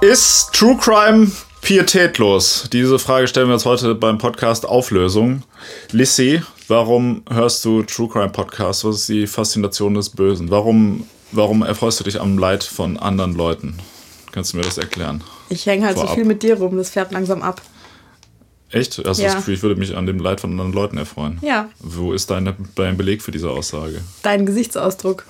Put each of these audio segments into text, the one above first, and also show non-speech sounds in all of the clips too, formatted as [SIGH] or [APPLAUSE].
Ist True Crime pietätlos? Diese Frage stellen wir uns heute beim Podcast Auflösung. Lissy, warum hörst du True Crime Podcasts? Was ist die Faszination des Bösen? Warum, warum erfreust du dich am Leid von anderen Leuten? Kannst du mir das erklären? Ich hänge halt Vorab. so viel mit dir rum, das fährt langsam ab. Echt? Hast du ja. das Gefühl, ich würde mich an dem Leid von anderen Leuten erfreuen? Ja. Wo ist dein, dein Beleg für diese Aussage? Dein Gesichtsausdruck.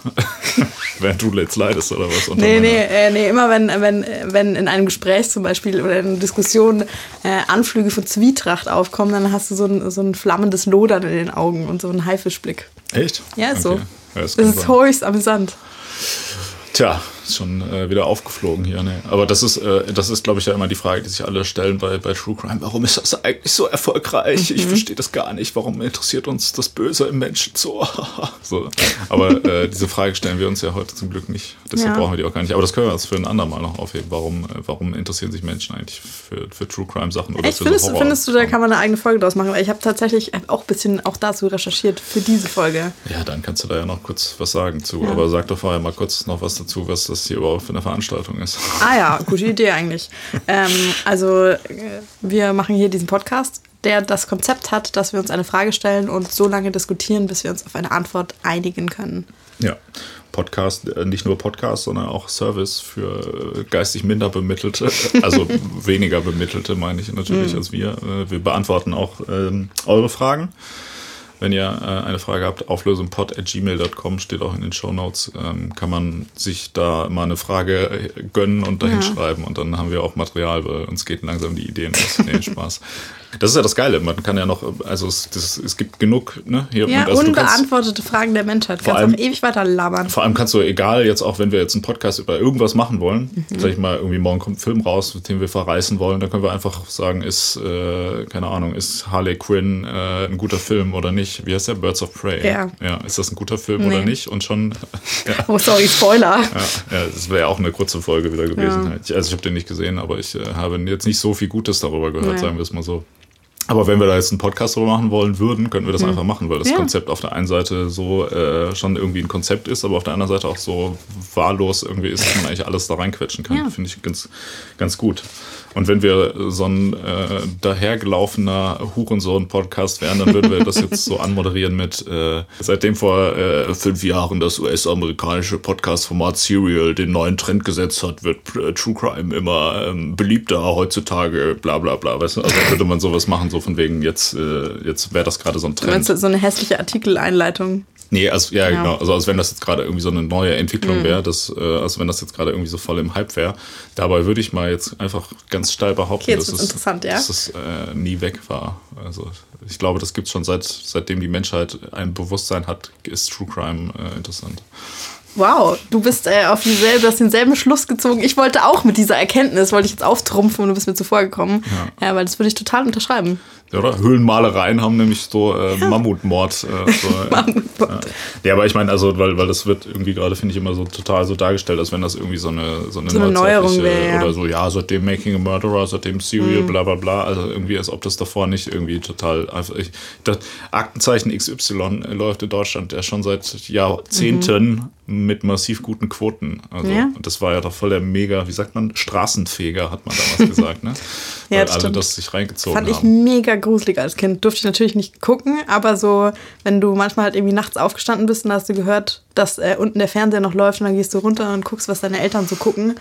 [LAUGHS] Während du jetzt leidest oder was? Nee, nee, äh, nee, immer wenn, wenn, wenn in einem Gespräch zum Beispiel oder in einer Diskussion äh, Anflüge von Zwietracht aufkommen, dann hast du so ein, so ein flammendes Lodern in den Augen und so einen Haifischblick. Echt? Ja, ist okay. so. Ja, das, das ist höchst amüsant. Tja, ist schon äh, wieder aufgeflogen hier. Ne? Aber das ist, äh, das ist, glaube ich, ja immer die Frage, die sich alle stellen bei, bei True Crime. Warum ist das eigentlich so erfolgreich? Mhm. Ich verstehe das gar nicht. Warum interessiert uns das Böse im Menschen so? [LAUGHS] so. Aber äh, diese Frage stellen wir uns ja heute zum Glück nicht. Deshalb ja. brauchen wir die auch gar nicht. Aber das können wir uns für ein andermal noch aufheben. Warum, äh, warum interessieren sich Menschen eigentlich für, für True Crime Sachen oder Echt, für findest, so findest du, da kann man eine eigene Folge draus machen? Weil ich habe tatsächlich auch ein bisschen auch dazu recherchiert für diese Folge. Ja, dann kannst du da ja noch kurz was sagen zu. Ja. Aber sag doch vorher mal kurz noch was dazu, was das hier überhaupt für eine Veranstaltung ist. Ah ja, gute Idee eigentlich. ähm, also äh, wir machen hier diesen Podcast, der das Konzept hat, dass wir uns eine Frage stellen und so lange diskutieren, bis wir uns auf eine Antwort einigen können. Ja, Podcast, äh, nicht nur Podcast, sondern auch Service für äh, geistig minder bemittelte, [LAUGHS] also weniger bemittelte, meine ich natürlich, mhm. als wir. Wir beantworten auch ähm, eure Fragen. Wenn ihr äh, eine Frage habt, auflösungpod.gmail.com steht auch in den Show Notes. Ähm, kann man sich da mal eine Frage äh, gönnen und dahin ja. schreiben und dann haben wir auch Material, weil uns geht langsam die Ideen aus. Nee, Spaß. [LAUGHS] Das ist ja das Geile. Man kann ja noch, also es, das, es gibt genug, ne? Hier, ja, also unbeantwortete kannst, Fragen der Menschheit. Kannst allem, auch ewig weiter labern. Vor allem kannst du, egal jetzt auch, wenn wir jetzt einen Podcast über irgendwas machen wollen, mhm. sag ich mal, irgendwie morgen kommt ein Film raus, den wir verreißen wollen, dann können wir einfach sagen, ist, äh, keine Ahnung, ist Harley Quinn äh, ein guter Film oder nicht? Wie heißt der? Birds of Prey. Ja. ja ist das ein guter Film nee. oder nicht? Und schon. [LAUGHS] ja. Oh, sorry, Spoiler. Ja, ja das wäre auch eine kurze Folge wieder gewesen. Ja. Also ich habe den nicht gesehen, aber ich äh, habe jetzt nicht so viel Gutes darüber gehört, sagen wir es mal so. Aber wenn wir da jetzt einen Podcast drüber machen wollen würden, könnten wir das mhm. einfach machen, weil das ja. Konzept auf der einen Seite so äh, schon irgendwie ein Konzept ist, aber auf der anderen Seite auch so wahllos irgendwie ist, dass man eigentlich alles da reinquetschen kann. Ja. Finde ich ganz, ganz gut. Und wenn wir so ein äh, dahergelaufener Hurensohn-Podcast wären, dann würden wir das jetzt so anmoderieren mit äh, seitdem vor äh, fünf Jahren das US-amerikanische Podcast-Format Serial den neuen Trend gesetzt hat, wird äh, True Crime immer ähm, beliebter heutzutage, bla bla bla. Weißt du? Also würde man sowas machen, so von wegen, jetzt, äh, jetzt wäre das gerade so ein Trend. Meinst du so eine hässliche Artikeleinleitung? Nee, also, ja, ja, genau. Also als wenn das jetzt gerade irgendwie so eine neue Entwicklung mhm. wäre, das, äh, also wenn das jetzt gerade irgendwie so voll im Hype wäre. Dabei würde ich mal jetzt einfach ganz steil behaupten, okay, dass, es, ja? dass es äh, nie weg war. Also ich glaube, das gibt es schon seit seitdem die Menschheit ein Bewusstsein hat, ist True Crime äh, interessant. Wow, du bist äh, auf dieselbe, hast denselben Schluss gezogen. Ich wollte auch mit dieser Erkenntnis, wollte ich jetzt auftrumpfen und du bist mir zuvor gekommen. Ja, ja weil das würde ich total unterschreiben. Ja, oder? Höhlenmalereien haben nämlich so äh. Mammutmord. Äh, [LAUGHS] so, Mammutmord. Ja. ja. aber ich meine, also, weil, weil das wird irgendwie gerade, finde ich, immer so total so dargestellt, als wenn das irgendwie so eine, so eine, so eine Neuerung wäre. Oder so, ja, seitdem Making a Murderer, seitdem Serial, mhm. bla bla bla. Also irgendwie, als ob das davor nicht irgendwie total einfach. Ich, das Aktenzeichen XY läuft in Deutschland ja schon seit Jahrzehnten mhm. mit massiv guten Quoten. Also, ja. das war ja doch voll der mega, wie sagt man, Straßenfeger, hat man damals gesagt, ne? [LAUGHS] ja, weil alle stimmt. das sich reingezogen Fand haben. Fand ich mega gruselig als Kind. Durfte ich natürlich nicht gucken, aber so, wenn du manchmal halt irgendwie nachts aufgestanden bist und hast du gehört, dass äh, unten der Fernseher noch läuft und dann gehst du runter und guckst, was deine Eltern so gucken.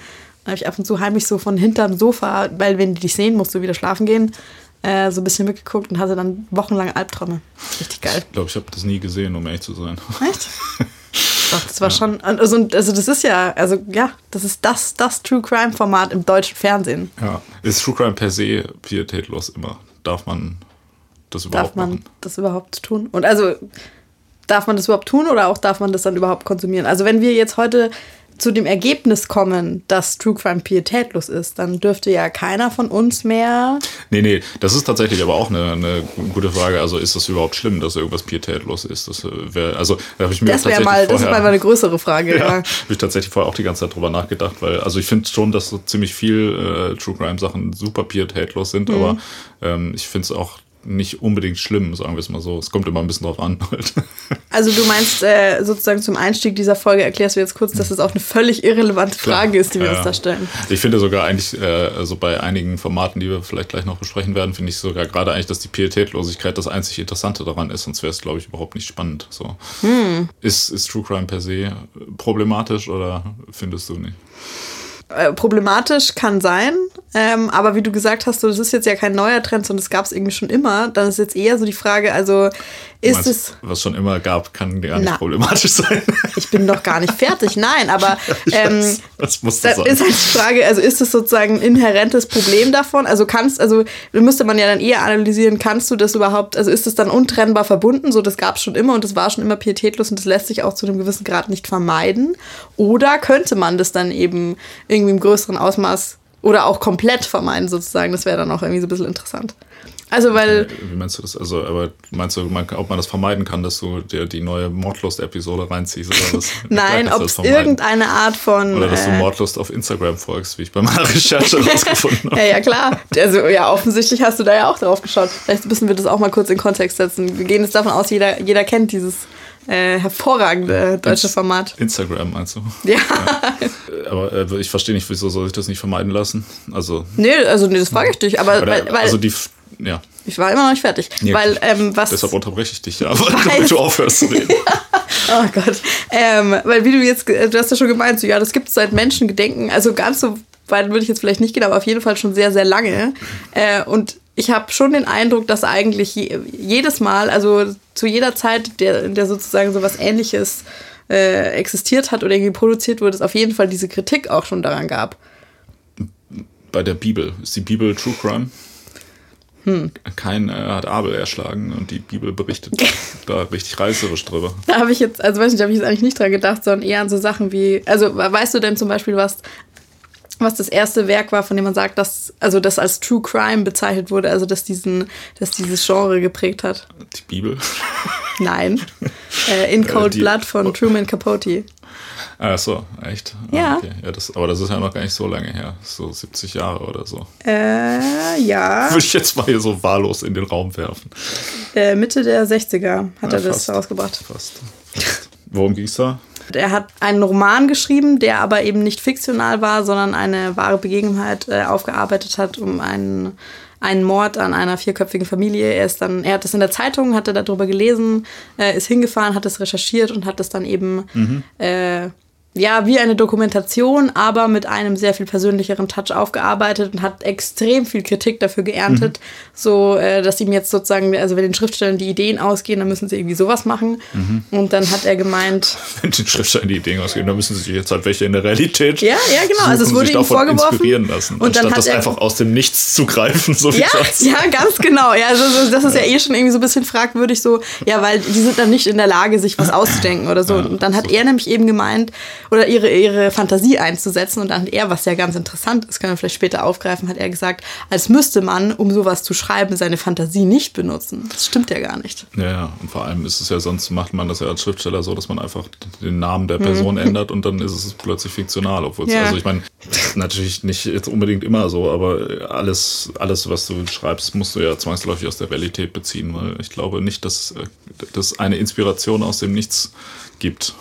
Dann habe ich ab und zu heimlich so von hinterm Sofa, weil wenn die dich sehen, musst du wieder schlafen gehen, äh, so ein bisschen mitgeguckt und hatte dann wochenlang Albträume. Richtig geil. Ich glaube, ich habe das nie gesehen, um ehrlich zu sein. Echt? [LAUGHS] Doch, das war ja. schon, also, also das ist ja, also ja, das ist das, das True Crime Format im deutschen Fernsehen. Ja, ist True Crime per se pietätlos immer? Darf man das überhaupt Darf man machen? das überhaupt tun? Und also, darf man das überhaupt tun oder auch darf man das dann überhaupt konsumieren? Also wenn wir jetzt heute zu dem Ergebnis kommen, dass True Crime pietätlos ist, dann dürfte ja keiner von uns mehr. Nee, nee, das ist tatsächlich aber auch eine, eine gute Frage. Also ist das überhaupt schlimm, dass irgendwas pietätlos ist? Das wär, also da habe ich mir das tatsächlich mal, vorher, Das ist mal eine größere Frage. ja, ja. habe ich tatsächlich vorher auch die ganze Zeit drüber nachgedacht, weil also ich finde schon, dass so ziemlich viel äh, True Crime Sachen super pietätlos sind, mhm. aber ähm, ich finde es auch nicht unbedingt schlimm, sagen wir es mal so. Es kommt immer ein bisschen drauf an. Halt. [LAUGHS] Also du meinst äh, sozusagen zum Einstieg dieser Folge erklärst du jetzt kurz, dass es auch eine völlig irrelevante Frage Klar. ist, die wir ja, uns da stellen. Ich finde sogar eigentlich, äh, also bei einigen Formaten, die wir vielleicht gleich noch besprechen werden, finde ich sogar gerade eigentlich, dass die Pietätlosigkeit das einzig Interessante daran ist, sonst wäre es, glaube ich, überhaupt nicht spannend. So. Hm. Ist, ist True Crime per se problematisch oder findest du nicht? Äh, problematisch kann sein, ähm, aber wie du gesagt hast, so, das ist jetzt ja kein neuer Trend, sondern das gab es irgendwie schon immer. Dann ist jetzt eher so die Frage, also ist meinst, es. Was schon immer gab, kann gar nicht na, problematisch sein. [LAUGHS] Ich bin doch gar nicht fertig, nein, aber [LAUGHS] ähm, das muss das sein. ist halt die Frage, also ist es sozusagen ein inhärentes Problem davon? Also kannst, also müsste man ja dann eher analysieren, kannst du das überhaupt, also ist es dann untrennbar verbunden? So, das gab es schon immer und das war schon immer pietätlos und das lässt sich auch zu einem gewissen Grad nicht vermeiden. Oder könnte man das dann eben irgendwie im größeren Ausmaß oder auch komplett vermeiden, sozusagen. Das wäre dann auch irgendwie so ein bisschen interessant. Also, weil. Wie meinst du das? Also, aber meinst du, man, ob man das vermeiden kann, dass du dir die neue Mordlust-Episode reinziehst oder was? [LAUGHS] Nein, ob es irgendeine Art von. Oder dass du äh, Mordlust auf Instagram folgst, wie ich bei meiner Recherche [LAUGHS] rausgefunden habe. ja, ja, klar. Also, ja, offensichtlich hast du da ja auch drauf geschaut. Vielleicht müssen wir das auch mal kurz in Kontext setzen. Wir gehen jetzt davon aus, jeder, jeder kennt dieses äh, hervorragende deutsche Format. Instagram meinst du? Ja. ja. Aber äh, ich verstehe nicht, wieso soll ich das nicht vermeiden lassen? Also. Nee, also nee, das frage ich dich. Aber weil, weil, also die, ja. Ich war immer noch nicht fertig. Nee, weil, ähm, was, deshalb unterbreche ich dich ja, [LAUGHS] damit du aufhörst zu reden. [LAUGHS] oh Gott. Ähm, weil wie du jetzt, du hast ja schon gemeint, so, ja, das gibt es seit Menschengedenken. Also ganz so weit würde ich jetzt vielleicht nicht gehen, aber auf jeden Fall schon sehr, sehr lange. Äh, und ich habe schon den Eindruck, dass eigentlich je, jedes Mal, also zu jeder Zeit, der, der sozusagen so was Ähnliches äh, existiert hat oder irgendwie produziert wurde, es auf jeden Fall diese Kritik auch schon daran gab. Bei der Bibel. Ist die Bibel True Crime? Hm. Kein äh, hat Abel erschlagen und die Bibel berichtet [LAUGHS] da richtig reißerisch drüber. Da habe ich jetzt, also weiß nicht, da habe ich jetzt eigentlich nicht dran gedacht, sondern eher an so Sachen wie, also weißt du denn zum Beispiel, was was das erste Werk war, von dem man sagt, dass also das als True Crime bezeichnet wurde, also dass diesen, dass dieses Genre geprägt hat. Die Bibel? Nein. [LAUGHS] Äh, In äh, Cold äh, Blood von Truman Capote. Ach so, echt? Ah, ja. okay. ja das, aber das ist ja noch gar nicht so lange her. So 70 Jahre oder so. Äh, ja. [LAUGHS] Würde ich jetzt mal hier so wahllos in den Raum werfen. Äh, Mitte der 60er hat ja, er das rausgebracht. Fast. fast. [LAUGHS] Worum ging es da? Er hat einen Roman geschrieben, der aber eben nicht fiktional war, sondern eine wahre Begebenheit äh, aufgearbeitet hat, um einen, einen Mord an einer vierköpfigen Familie. Er ist dann, er hat das in der Zeitung, hatte darüber gelesen, äh, ist hingefahren, hat es recherchiert und hat es dann eben mhm. äh, ja, wie eine Dokumentation, aber mit einem sehr viel persönlicheren Touch aufgearbeitet und hat extrem viel Kritik dafür geerntet, mhm. so äh, dass ihm jetzt sozusagen, also wenn den Schriftstellern die Ideen ausgehen, dann müssen sie irgendwie sowas machen. Mhm. Und dann hat er gemeint, [LAUGHS] wenn den Schriftstellern die Ideen ausgehen, dann müssen sie jetzt halt welche in der Realität. Ja, ja, genau. Also es wurde ihm vorgeworfen. Inspirieren lassen, und dann hat das er, einfach aus dem Nichts zu greifen, so wie ja, ja, ganz genau. Ja, also das ist ja eh schon irgendwie so ein bisschen fragwürdig, so ja, weil die sind dann nicht in der Lage, sich was [CLEARS THROAT] auszudenken oder so. Ja, und dann hat er nämlich eben gemeint oder ihre, ihre Fantasie einzusetzen. Und dann hat er, was ja ganz interessant ist, können wir vielleicht später aufgreifen, hat er gesagt, als müsste man, um sowas zu schreiben, seine Fantasie nicht benutzen. Das stimmt ja gar nicht. Ja, und vor allem ist es ja, sonst macht man das ja als Schriftsteller so, dass man einfach den Namen der Person mhm. ändert und dann ist es plötzlich fiktional. Obwohl ja. also ich meine, natürlich nicht jetzt unbedingt immer so, aber alles, alles, was du schreibst, musst du ja zwangsläufig aus der Realität beziehen, weil ich glaube nicht, dass das eine Inspiration aus dem Nichts gibt.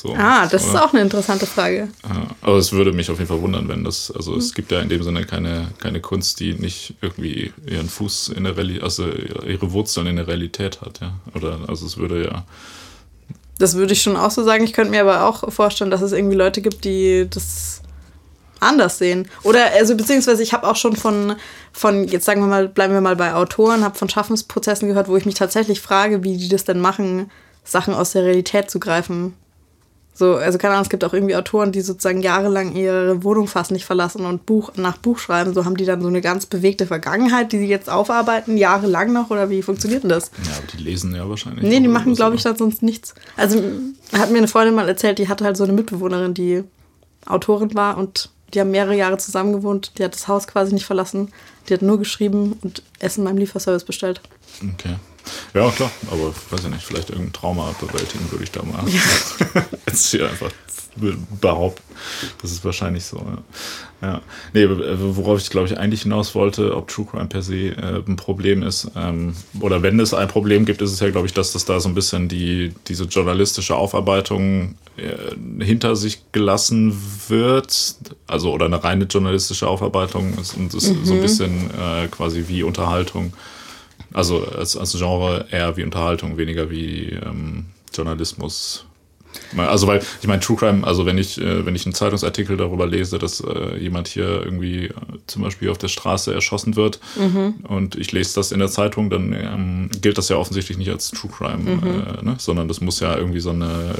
So, ah, das oder? ist auch eine interessante Frage. Ja, aber es würde mich auf jeden Fall wundern, wenn das, also es gibt ja in dem Sinne keine, keine Kunst, die nicht irgendwie ihren Fuß in der Realität, also ihre Wurzeln in der Realität hat, ja. Oder also es würde ja. Das würde ich schon auch so sagen. Ich könnte mir aber auch vorstellen, dass es irgendwie Leute gibt, die das anders sehen. Oder, also beziehungsweise ich habe auch schon von, von, jetzt sagen wir mal, bleiben wir mal bei Autoren, habe von Schaffensprozessen gehört, wo ich mich tatsächlich frage, wie die das denn machen, Sachen aus der Realität zu greifen. So, also keine Ahnung, es gibt auch irgendwie Autoren, die sozusagen jahrelang ihre Wohnung fast nicht verlassen und Buch nach Buch schreiben. So haben die dann so eine ganz bewegte Vergangenheit, die sie jetzt aufarbeiten, jahrelang noch oder wie funktioniert denn das? Ja, aber die lesen ja wahrscheinlich. Nee, die machen, glaube ich, dann sonst nichts. Also hat mir eine Freundin mal erzählt, die hatte halt so eine Mitbewohnerin, die Autorin war und die haben mehrere Jahre zusammen gewohnt. Die hat das Haus quasi nicht verlassen. Die hat nur geschrieben und Essen beim Lieferservice bestellt. Okay. Ja, klar, aber weiß ich nicht, vielleicht irgendein Trauma bewältigen würde ich da mal. Ja. [LAUGHS] Jetzt hier einfach behaupten. Das ist wahrscheinlich so. Ja. ja. Nee, worauf ich glaube ich eigentlich hinaus wollte, ob True Crime per se äh, ein Problem ist, ähm, oder wenn es ein Problem gibt, ist es ja, glaube ich, dass das da so ein bisschen die, diese journalistische Aufarbeitung äh, hinter sich gelassen wird. Also, oder eine reine journalistische Aufarbeitung ist, und ist mhm. so ein mhm. bisschen äh, quasi wie Unterhaltung. Also als, als Genre eher wie Unterhaltung, weniger wie ähm, Journalismus. Also weil, ich meine, True Crime, also wenn ich, äh, wenn ich einen Zeitungsartikel darüber lese, dass äh, jemand hier irgendwie äh, zum Beispiel auf der Straße erschossen wird mhm. und ich lese das in der Zeitung, dann ähm, gilt das ja offensichtlich nicht als True Crime, mhm. äh, ne? sondern das muss ja irgendwie so, eine,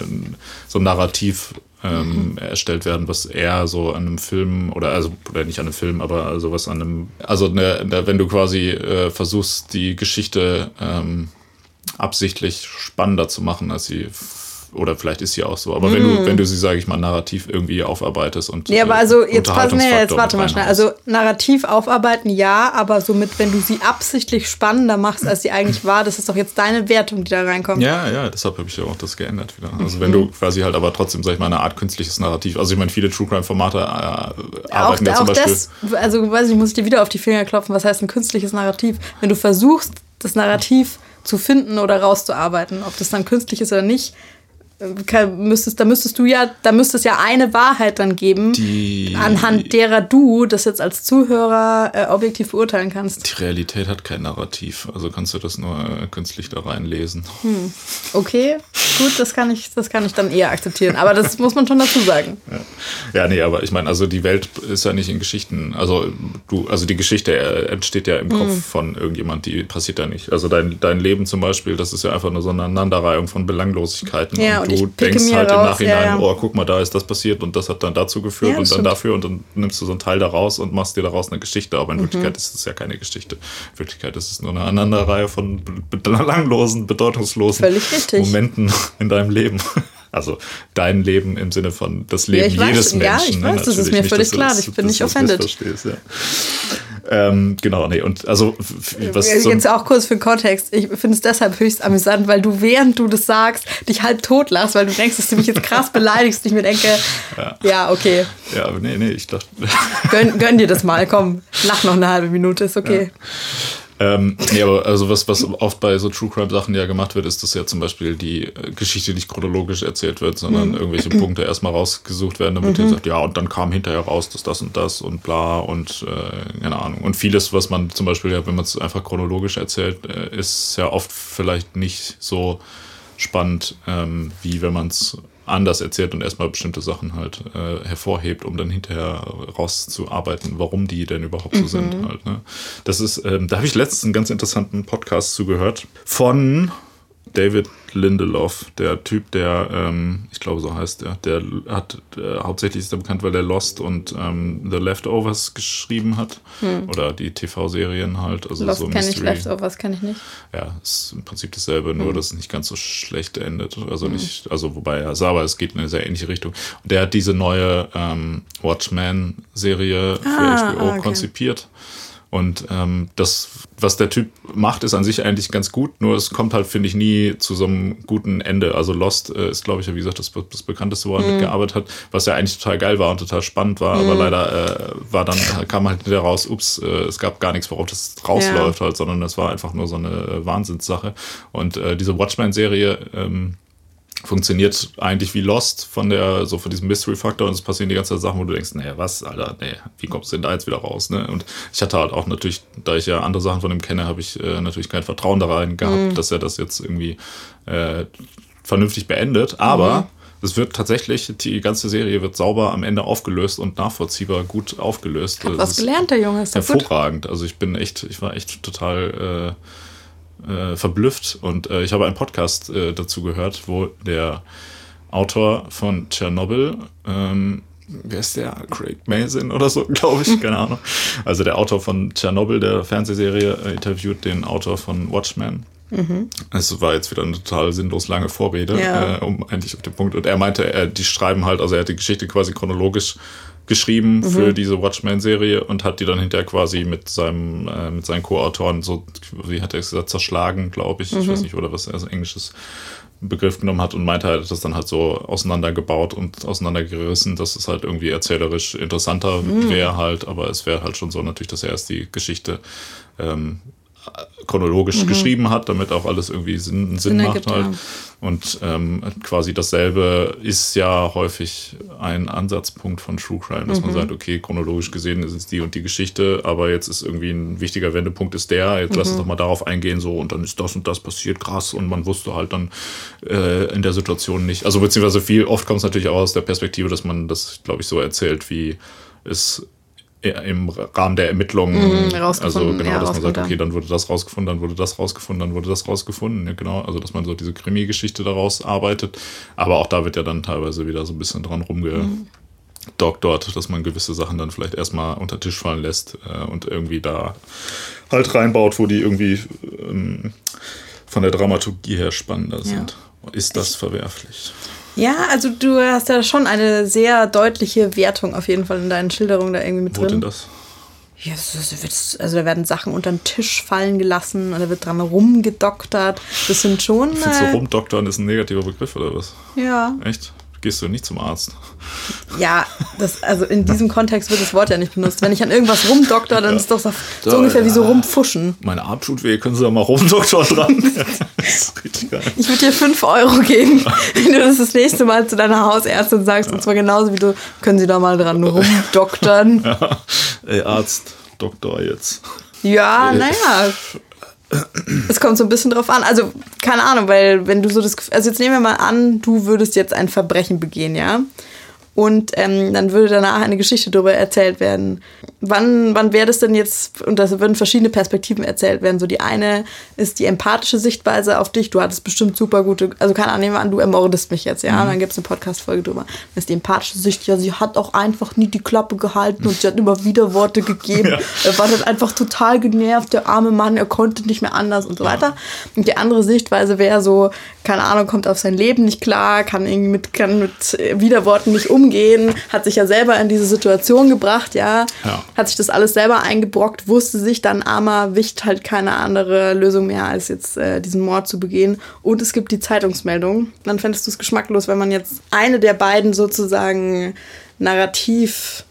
so ein Narrativ ähm, mhm. erstellt werden, was eher so an einem Film oder also oder nicht an einem Film, aber also was an einem also ne, wenn du quasi äh, versuchst die Geschichte ähm, absichtlich spannender zu machen, als sie oder vielleicht ist sie auch so, aber mm. wenn du, wenn du sie, sage ich mal, narrativ irgendwie aufarbeitest und. Ja, aber also jetzt pass nee, jetzt warte mal schnell. Also narrativ aufarbeiten, ja, aber somit, wenn du sie absichtlich spannender machst, als sie eigentlich war, das ist doch jetzt deine Wertung, die da reinkommt. Ja, ja, deshalb habe ich ja auch das geändert wieder. Also mhm. wenn du quasi halt aber trotzdem, sag ich mal, eine Art künstliches Narrativ, also ich meine, viele True Crime-Formate äh, arbeiten auch, ja zum auch Beispiel. Das, also weiß ich, muss ich dir wieder auf die Finger klopfen, was heißt ein künstliches Narrativ? Wenn du versuchst, das Narrativ zu finden oder rauszuarbeiten, ob das dann künstlich ist oder nicht, müsstest, da müsstest du ja, da müsste es ja eine Wahrheit dann geben, die, anhand derer du das jetzt als Zuhörer äh, objektiv beurteilen kannst. Die Realität hat kein Narrativ, also kannst du das nur äh, künstlich da reinlesen. Hm. Okay, gut, das kann ich, das kann ich dann eher akzeptieren, aber das muss man schon dazu sagen. Ja, ja nee, aber ich meine, also die Welt ist ja nicht in Geschichten, also du, also die Geschichte äh, entsteht ja im hm. Kopf von irgendjemand, die passiert ja nicht. Also dein, dein Leben zum Beispiel, das ist ja einfach nur so eine Aneinanderreihung von Belanglosigkeiten. Ja, du denkst halt raus, im Nachhinein, ja, ja. oh, guck mal, da ist das passiert und das hat dann dazu geführt ja, und dann stimmt. dafür und dann nimmst du so einen Teil daraus und machst dir daraus eine Geschichte. Aber in mhm. Wirklichkeit ist es ja keine Geschichte. In Wirklichkeit ist es nur eine Aneinanderreihe von belanglosen, bedeutungslosen Momenten in deinem Leben. Also dein Leben im Sinne von das Leben ja, jedes weiß, Menschen. Ja, ich ne? weiß, ne? das ist mir völlig klar. Ich bin nicht offended. Ja. Ähm, genau, nee, und also was Jetzt auch kurz für Kontext. Ich finde es deshalb höchst amüsant, weil du, während du das sagst, dich halb tot lachst, weil du denkst, dass du mich jetzt krass beleidigst. Und ich mir denke, ja, ja okay. Ja, aber nee, nee, ich dachte. Gönn, gönn dir das mal, komm, lach noch eine halbe Minute, ist okay. Ja. Ähm, nee, aber also was, was oft bei so True Crime Sachen ja gemacht wird, ist, dass ja zum Beispiel die äh, Geschichte nicht chronologisch erzählt wird, sondern mhm. irgendwelche [CLEARS THROAT] Punkte erstmal rausgesucht werden, damit mhm. sagt, ja, und dann kam hinterher raus, dass das und das und bla und äh, keine Ahnung. Und vieles, was man zum Beispiel, ja, wenn man es einfach chronologisch erzählt, äh, ist ja oft vielleicht nicht so spannend, ähm, wie wenn man es anders erzählt und erstmal bestimmte Sachen halt äh, hervorhebt, um dann hinterher rauszuarbeiten, warum die denn überhaupt so mhm. sind halt. Ne? Das ist, ähm, da habe ich letztens einen ganz interessanten Podcast zugehört von David Lindelof, der Typ, der, ähm, ich glaube, so heißt der, der hat äh, hauptsächlich ist er bekannt, weil er Lost und ähm, The Leftovers geschrieben hat. Hm. Oder die TV-Serien halt. Also Lost so kenne ich, Leftovers kenne ich nicht. Ja, ist im Prinzip dasselbe, nur hm. dass es nicht ganz so schlecht endet. Also hm. nicht, also wobei er sah, aber es geht in eine sehr ähnliche Richtung. Und der hat diese neue ähm, Watchmen-Serie ah, für HBO okay. konzipiert. Und ähm, das, was der Typ macht, ist an sich eigentlich ganz gut, nur es kommt halt, finde ich, nie zu so einem guten Ende. Also Lost äh, ist, glaube ich, wie gesagt, das, das bekannteste, wo er mhm. mitgearbeitet hat, was ja eigentlich total geil war und total spannend war, mhm. aber leider äh, war dann, kam halt wieder raus, ups, äh, es gab gar nichts, worauf das rausläuft ja. halt, sondern es war einfach nur so eine äh, Wahnsinnssache. Und äh, diese Watchmen-Serie, ähm, funktioniert eigentlich wie Lost von der, so von diesem Mystery-Faktor und es passieren die ganze Zeit Sachen, wo du denkst, naja, was, Alter, nee, wie kommst du denn da jetzt wieder raus, ne? Und ich hatte halt auch natürlich, da ich ja andere Sachen von ihm kenne, habe ich äh, natürlich kein Vertrauen da rein gehabt, mhm. dass er das jetzt irgendwie äh, vernünftig beendet, aber mhm. es wird tatsächlich, die ganze Serie wird sauber am Ende aufgelöst und nachvollziehbar gut aufgelöst. Hat was gelernt, der Junge, ist hervorragend. Gut. Also ich bin echt, ich war echt total äh, äh, verblüfft und äh, ich habe einen Podcast äh, dazu gehört, wo der Autor von Tschernobyl, ähm, wer ist der? Craig Mason oder so, [LAUGHS] glaube ich, keine Ahnung. Also der Autor von Tschernobyl, der Fernsehserie, äh, interviewt den Autor von Watchmen. Mhm. Es war jetzt wieder eine total sinnlos lange Vorrede, ja. äh, um eigentlich auf den Punkt. Und er meinte, er, die schreiben halt, also er hat die Geschichte quasi chronologisch geschrieben mhm. für diese Watchmen-Serie und hat die dann hinterher quasi mit seinem, äh, mit seinen Co-Autoren so, wie hat er es gesagt, zerschlagen, glaube ich. Mhm. Ich weiß nicht, oder was, also englisches Begriff genommen hat und meinte halt, das dann halt so auseinandergebaut und auseinandergerissen, dass es halt irgendwie erzählerisch interessanter mhm. wäre halt, aber es wäre halt schon so natürlich, dass er erst die Geschichte ähm, chronologisch mhm. geschrieben hat, damit auch alles irgendwie Sinn, Sinn macht halt. Ja. Und ähm, quasi dasselbe ist ja häufig ein Ansatzpunkt von True Crime, dass mhm. man sagt, okay, chronologisch gesehen ist es die und die Geschichte, aber jetzt ist irgendwie ein wichtiger Wendepunkt ist der, jetzt mhm. lass uns mhm. doch mal darauf eingehen, so und dann ist das und das passiert, krass, und man wusste halt dann äh, in der Situation nicht. Also beziehungsweise viel, oft kommt es natürlich auch aus der Perspektive, dass man das, glaube ich, so erzählt, wie es im Rahmen der Ermittlungen, mhm, also genau, ja, dass man sagt, okay, dann wurde das rausgefunden, dann wurde das rausgefunden, dann wurde das rausgefunden, ja, genau, also dass man so diese Krimi-Geschichte daraus arbeitet, aber auch da wird ja dann teilweise wieder so ein bisschen dran rumgedoktort, mhm. dass man gewisse Sachen dann vielleicht erstmal unter den Tisch fallen lässt äh, und irgendwie da halt reinbaut, wo die irgendwie ähm, von der Dramaturgie her spannender ja. sind. Ist das verwerflich? Ja, also du hast ja schon eine sehr deutliche Wertung auf jeden Fall in deinen Schilderungen da irgendwie mit Wo drin. Wo denn das? Ja, also da werden Sachen unter den Tisch fallen gelassen oder wird dran rumgedoktert. Das sind schon. Findest du rumdoktern ist ein negativer Begriff oder was? Ja. Echt? Gehst du nicht zum Arzt. Ja, das, also in diesem Kontext wird das Wort ja nicht benutzt. Wenn ich an irgendwas rumdoktor, dann ja. ist das so, so ungefähr ja. wie so rumfuschen. Meine Arm tut weh, können Sie da mal rumdoktor dran? [LAUGHS] ich würde dir 5 Euro geben, wenn du das das nächste Mal zu deiner Hausärztin sagst. Ja. Und zwar genauso wie du, können Sie da mal dran rumdoktern. Ja. Ey, Arzt, Doktor jetzt. Ja, naja. Es kommt so ein bisschen drauf an. Also, keine Ahnung, weil wenn du so das also jetzt nehmen wir mal an, du würdest jetzt ein Verbrechen begehen, ja? Und ähm, dann würde danach eine Geschichte darüber erzählt werden. Wann, wann wäre das denn jetzt, und da würden verschiedene Perspektiven erzählt werden. So die eine ist die empathische Sichtweise auf dich. Du hattest bestimmt super gute, also keine Ahnung, an, du ermordest mich jetzt, ja. Mhm. Und dann gibt es eine Podcast-Folge drüber. Das ist die empathische Sicht, ja, sie hat auch einfach nie die Klappe gehalten und sie hat immer wieder Worte gegeben. [LAUGHS] Ja. Er war dann einfach total genervt, der arme Mann, er konnte nicht mehr anders und so weiter. Und die andere Sichtweise wäre so, keine Ahnung, kommt auf sein Leben nicht klar, kann irgendwie mit, kann mit Widerworten nicht umgehen, hat sich ja selber in diese Situation gebracht, ja, ja. hat sich das alles selber eingebrockt, wusste sich dann armer Wicht halt keine andere Lösung mehr, als jetzt äh, diesen Mord zu begehen. Und es gibt die Zeitungsmeldung. Dann fändest du es geschmacklos, wenn man jetzt eine der beiden sozusagen narrativ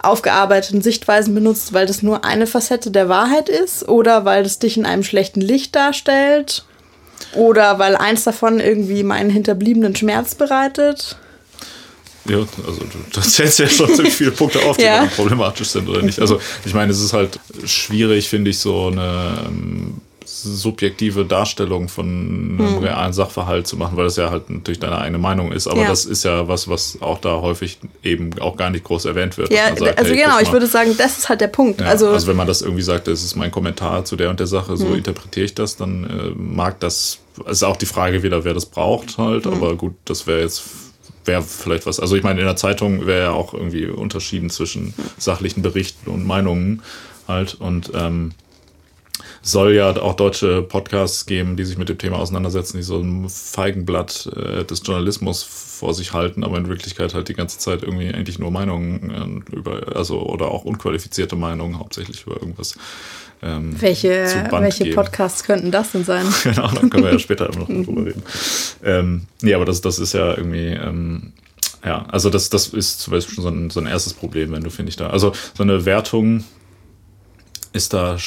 aufgearbeiteten Sichtweisen benutzt, weil das nur eine Facette der Wahrheit ist oder weil das dich in einem schlechten Licht darstellt oder weil eins davon irgendwie meinen Hinterbliebenen Schmerz bereitet. Ja, also du zählst [LAUGHS] ja schon ziemlich viele Punkte auf, die ja. problematisch sind oder nicht. Also ich meine, es ist halt schwierig, finde ich, so eine ähm, subjektive Darstellung von einem hm. realen Sachverhalt zu machen, weil das ja halt natürlich deine eigene Meinung ist. Aber ja. das ist ja was, was auch da häufig eben auch gar nicht groß erwähnt wird. Ja, sagt, also hey, genau, ich würde sagen, das ist halt der Punkt. Ja, also, also wenn man das irgendwie sagt, das ist mein Kommentar zu der und der Sache, so hm. interpretiere ich das, dann äh, mag das, ist auch die Frage wieder, wer das braucht halt. Hm. Aber gut, das wäre jetzt wäre vielleicht was. Also ich meine, in der Zeitung wäre ja auch irgendwie unterschieden zwischen sachlichen Berichten und Meinungen halt. Und ähm, soll ja auch deutsche Podcasts geben, die sich mit dem Thema auseinandersetzen, die so ein Feigenblatt äh, des Journalismus vor sich halten, aber in Wirklichkeit halt die ganze Zeit irgendwie eigentlich nur Meinungen äh, über, also oder auch unqualifizierte Meinungen hauptsächlich über irgendwas. Ähm, welche welche Podcasts könnten das denn sein? [LAUGHS] genau, da können wir ja später noch [LAUGHS] drüber reden. Ähm, nee, aber das, das ist ja irgendwie. Ähm, ja, also das, das ist zum Beispiel schon so ein, so ein erstes Problem, wenn du, finde ich, da. Also so eine Wertung ist da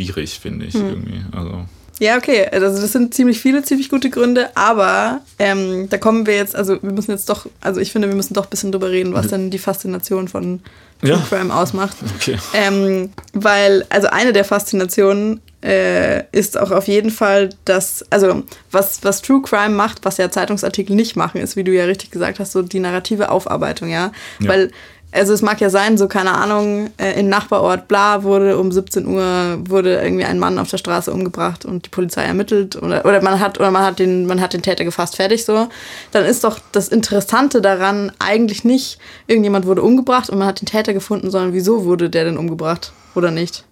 schwierig, finde ich, hm. irgendwie. Also. Ja, okay. Also das sind ziemlich viele, ziemlich gute Gründe, aber ähm, da kommen wir jetzt, also wir müssen jetzt doch, also ich finde, wir müssen doch ein bisschen drüber reden, was denn die Faszination von True ja. Crime ausmacht. Okay. Ähm, weil, also eine der Faszinationen äh, ist auch auf jeden Fall, dass, also was, was True Crime macht, was ja Zeitungsartikel nicht machen, ist, wie du ja richtig gesagt hast, so die narrative Aufarbeitung, ja. ja. Weil also es mag ja sein, so keine Ahnung, äh, im Nachbarort bla wurde um 17 Uhr wurde irgendwie ein Mann auf der Straße umgebracht und die Polizei ermittelt oder, oder man hat oder man hat den man hat den Täter gefasst fertig so, dann ist doch das Interessante daran eigentlich nicht irgendjemand wurde umgebracht und man hat den Täter gefunden, sondern wieso wurde der denn umgebracht oder nicht?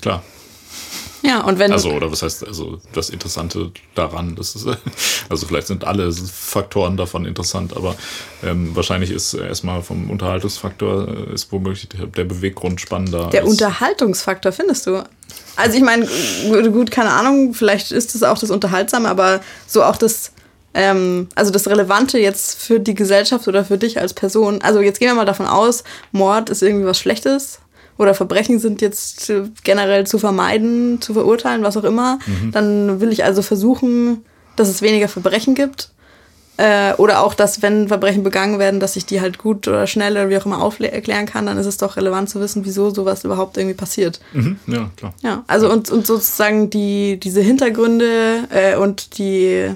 Klar. Ja, und wenn. Also, oder was heißt, also das Interessante daran, das ist, [LAUGHS] also vielleicht sind alle Faktoren davon interessant, aber ähm, wahrscheinlich ist erstmal vom Unterhaltungsfaktor äh, ist womöglich der, der Beweggrund spannender. Der Unterhaltungsfaktor, findest du? Also ich meine, gut, keine Ahnung, vielleicht ist es auch das Unterhaltsame, aber so auch das, ähm, also das Relevante jetzt für die Gesellschaft oder für dich als Person. Also jetzt gehen wir mal davon aus, Mord ist irgendwie was Schlechtes oder Verbrechen sind jetzt generell zu vermeiden, zu verurteilen, was auch immer. Mhm. Dann will ich also versuchen, dass es weniger Verbrechen gibt. Äh, oder auch, dass wenn Verbrechen begangen werden, dass ich die halt gut oder schnell oder wie auch immer aufklären kann, dann ist es doch relevant zu wissen, wieso sowas überhaupt irgendwie passiert. Mhm, ja, klar. Ja, also und, und sozusagen die, diese Hintergründe äh, und die,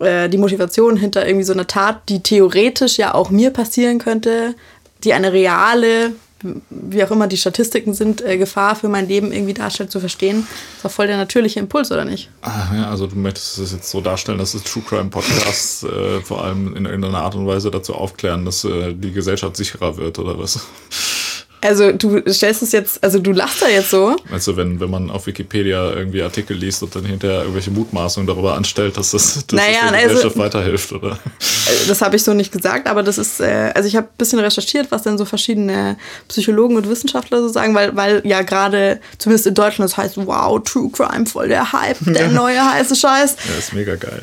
äh, die Motivation hinter irgendwie so einer Tat, die theoretisch ja auch mir passieren könnte, die eine reale wie auch immer die Statistiken sind, äh, Gefahr für mein Leben irgendwie darstellt, zu verstehen. Das ist doch voll der natürliche Impuls, oder nicht? Ah, ja, also du möchtest es jetzt so darstellen, dass es True Crime Podcasts äh, vor allem in irgendeiner Art und Weise dazu aufklären, dass äh, die Gesellschaft sicherer wird, oder was? Also du stellst es jetzt, also du lachst da jetzt so. Also wenn, wenn man auf Wikipedia irgendwie Artikel liest und dann hinterher irgendwelche Mutmaßungen darüber anstellt, dass das, dass naja, das der Gesellschaft also, weiterhilft, oder? Äh, das habe ich so nicht gesagt, aber das ist, äh, also ich habe ein bisschen recherchiert, was denn so verschiedene Psychologen und Wissenschaftler so sagen, weil, weil ja gerade, zumindest in Deutschland, das heißt, wow, True Crime, voll der Hype, der [LAUGHS] neue heiße Scheiß. Ja, ist mega geil.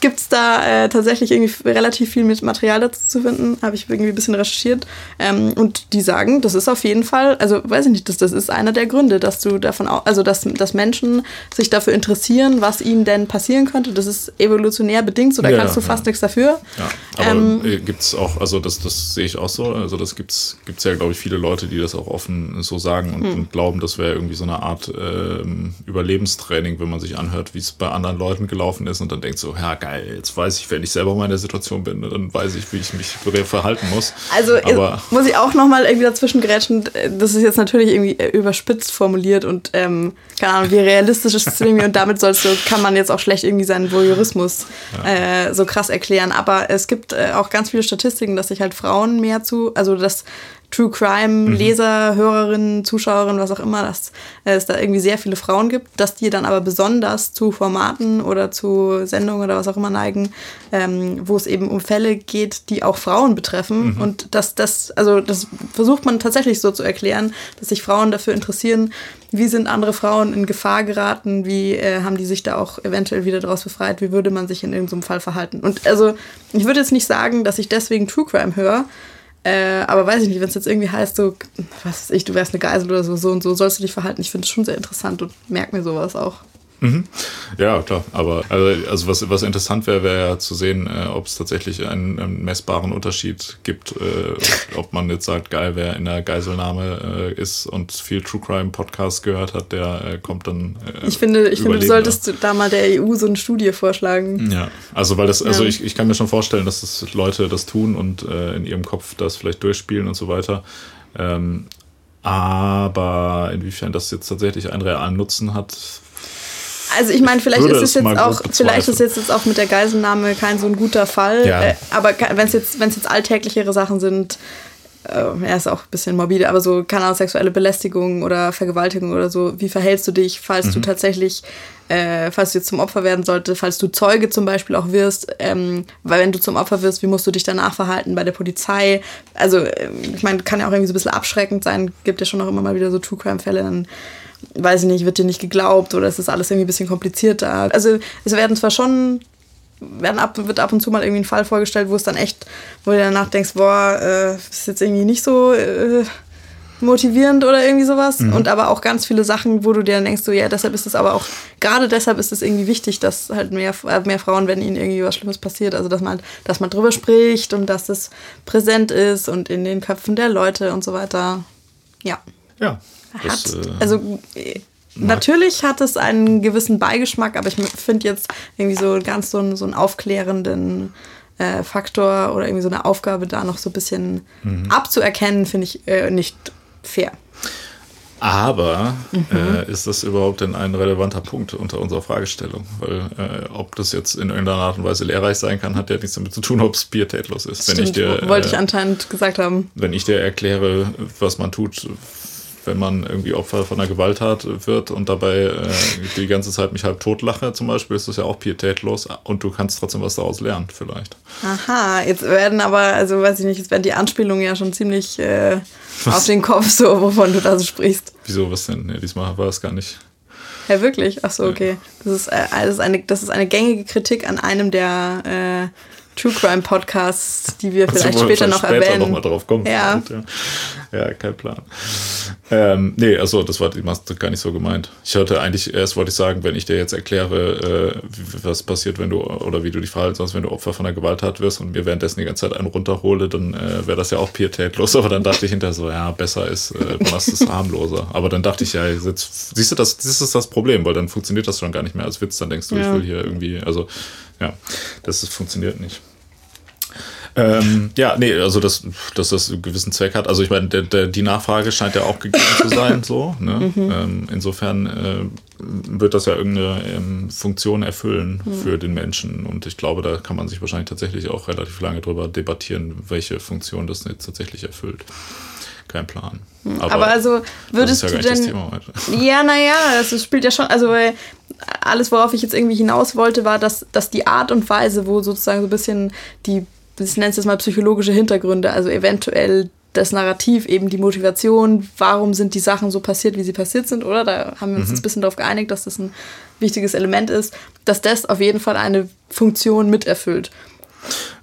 Gibt es da äh, tatsächlich irgendwie relativ viel mit Material dazu zu finden, habe ich irgendwie ein bisschen recherchiert. Ähm, und die sagen, das ist auf jeden Fall, also weiß ich nicht, das, das ist einer der Gründe, dass du davon, also dass, dass Menschen sich dafür interessieren, was ihnen denn passieren könnte. Das ist evolutionär bedingt, so da ja, kannst du fast ja. nichts dafür. Ja, aber ähm, äh, gibt es auch, also das, das sehe ich auch so, also das gibt es ja, glaube ich, viele Leute, die das auch offen so sagen und, hm. und glauben, das wäre irgendwie so eine Art ähm, Überlebenstraining, wenn man sich anhört, wie es bei anderen Leuten gelaufen ist und dann denkt so, ja geil, jetzt weiß ich, wenn ich selber mal in der Situation bin, dann weiß ich, wie ich mich verhalten muss. Also aber, muss ich auch nochmal irgendwie dazwischen dazwischengrätschen, das ist jetzt natürlich irgendwie äh, überspitzt formuliert und ähm, keine Ahnung, wie realistisch ist es irgendwie und damit sollst du, kann man jetzt auch schlecht irgendwie seinen Voyeurismus ja. äh, so krass erklären. Aber es gibt äh, auch ganz viele Statistiken, dass sich halt Frauen mehr zu, also dass True Crime Leser, mhm. Hörerinnen, Zuschauerinnen, was auch immer, dass äh, es da irgendwie sehr viele Frauen gibt, dass die dann aber besonders zu Formaten oder zu Sendungen oder was auch immer neigen, ähm, wo es eben um Fälle geht, die auch Frauen betreffen. Mhm. Und dass das, also das versucht man tatsächlich so zu erklären, dass sich Frauen dafür interessieren, wie sind andere Frauen in Gefahr geraten, wie äh, haben die sich da auch eventuell wieder daraus befreit, wie würde man sich in irgendeinem Fall verhalten. Und also ich würde jetzt nicht sagen, dass ich deswegen True Crime höre, äh, aber weiß ich nicht, wenn es jetzt irgendwie heißt, so, was weiß ich, du wärst eine Geisel oder so, so und so sollst du dich verhalten. Ich finde es schon sehr interessant und merke mir sowas auch. Mhm. Ja, klar. Aber also, also was, was interessant wäre, wäre ja zu sehen, äh, ob es tatsächlich einen, einen, messbaren Unterschied gibt. Äh, ob man jetzt sagt, geil, wer in der Geiselnahme äh, ist und viel True Crime Podcast gehört hat, der äh, kommt dann. Äh, ich finde, ich finde, du solltest da mal der EU so eine Studie vorschlagen. Ja, also weil das, also ja. ich, ich kann mir schon vorstellen, dass das Leute das tun und äh, in ihrem Kopf das vielleicht durchspielen und so weiter. Ähm, aber inwiefern das jetzt tatsächlich einen realen Nutzen hat, also ich meine, vielleicht ist es jetzt auch, vielleicht ist jetzt auch mit der Geiselnahme kein so ein guter Fall. Ja. Äh, aber wenn es jetzt, wenn es jetzt alltäglichere Sachen sind, äh, er ist auch ein bisschen morbide, aber so, keine Ahnung, sexuelle Belästigung oder Vergewaltigung oder so, wie verhältst du dich, falls mhm. du tatsächlich, äh, falls du jetzt zum Opfer werden sollte, falls du Zeuge zum Beispiel auch wirst, ähm, weil wenn du zum Opfer wirst, wie musst du dich danach verhalten bei der Polizei? Also, äh, ich meine, kann ja auch irgendwie so ein bisschen abschreckend sein, gibt ja schon auch immer mal wieder so True-Crime-Fälle, dann weiß ich nicht, wird dir nicht geglaubt oder ist das alles irgendwie ein bisschen komplizierter. Also es werden zwar schon, werden ab, wird ab und zu mal irgendwie ein Fall vorgestellt, wo es dann echt, wo du danach denkst, boah, äh, ist jetzt irgendwie nicht so äh, motivierend oder irgendwie sowas. Mhm. Und aber auch ganz viele Sachen, wo du dir dann denkst, so ja, deshalb ist es aber auch, gerade deshalb ist es irgendwie wichtig, dass halt mehr, äh, mehr Frauen, wenn ihnen irgendwie was Schlimmes passiert, also dass man, dass man drüber spricht und dass es präsent ist und in den Köpfen der Leute und so weiter. Ja. Ja, hat, das, äh, also natürlich hat es einen gewissen Beigeschmack, aber ich finde jetzt irgendwie so ganz so einen, so einen aufklärenden äh, Faktor oder irgendwie so eine Aufgabe da noch so ein bisschen mhm. abzuerkennen, finde ich äh, nicht fair. Aber mhm. äh, ist das überhaupt denn ein relevanter Punkt unter unserer Fragestellung? Weil äh, ob das jetzt in irgendeiner Art und Weise lehrreich sein kann, hat ja nichts damit zu tun, ob es pietätlos ist. Stimmt, wenn ich dir, wollte ich äh, anscheinend gesagt haben. Wenn ich dir erkläre, was man tut, wenn man irgendwie Opfer von einer Gewalttat wird und dabei äh, die ganze Zeit mich halb tot lache zum Beispiel, ist das ja auch pietätlos und du kannst trotzdem was daraus lernen vielleicht. Aha, jetzt werden aber, also weiß ich nicht, jetzt werden die Anspielungen ja schon ziemlich äh, auf den Kopf so, wovon du da so sprichst. Wieso, was denn? Nee, diesmal war es gar nicht. Ja, wirklich? Ach so, okay. Das ist, äh, das ist, eine, das ist eine gängige Kritik an einem der äh, True Crime Podcasts, die wir vielleicht also, später noch später erwähnen. noch mal drauf kommen. Ja. ja. kein Plan. Ähm, nee, also das war gar nicht so gemeint. Ich hatte eigentlich, erst wollte ich sagen, wenn ich dir jetzt erkläre, äh, was passiert, wenn du, oder wie du dich verhalten sollst, wenn du Opfer von einer Gewalttat wirst und mir währenddessen die ganze Zeit einen runterhole, dann äh, wäre das ja auch pietätlos. [LAUGHS] Aber dann dachte ich hinterher so, ja, besser ist, äh, du machst es harmloser. Aber dann dachte ich, ja, jetzt, siehst du, das, das ist das Problem, weil dann funktioniert das schon gar nicht mehr als Witz. Dann denkst du, ja. ich will hier irgendwie, also ja, das ist, funktioniert nicht. Ähm, ja, nee, also dass, dass das einen gewissen Zweck hat. Also ich meine, der, der, die Nachfrage scheint ja auch gegeben zu sein, so. Ne? Mhm. Ähm, insofern äh, wird das ja irgendeine ähm, Funktion erfüllen mhm. für den Menschen. Und ich glaube, da kann man sich wahrscheinlich tatsächlich auch relativ lange drüber debattieren, welche Funktion das jetzt tatsächlich erfüllt. Kein Plan. Mhm. Aber, Aber also würdest ja du denn. [LAUGHS] Ja, naja, das spielt ja schon, also alles, worauf ich jetzt irgendwie hinaus wollte, war, dass, dass die Art und Weise, wo sozusagen so ein bisschen die ich nenne es jetzt mal psychologische Hintergründe, also eventuell das Narrativ, eben die Motivation, warum sind die Sachen so passiert, wie sie passiert sind, oder? Da haben wir uns mhm. ein bisschen darauf geeinigt, dass das ein wichtiges Element ist, dass das auf jeden Fall eine Funktion miterfüllt.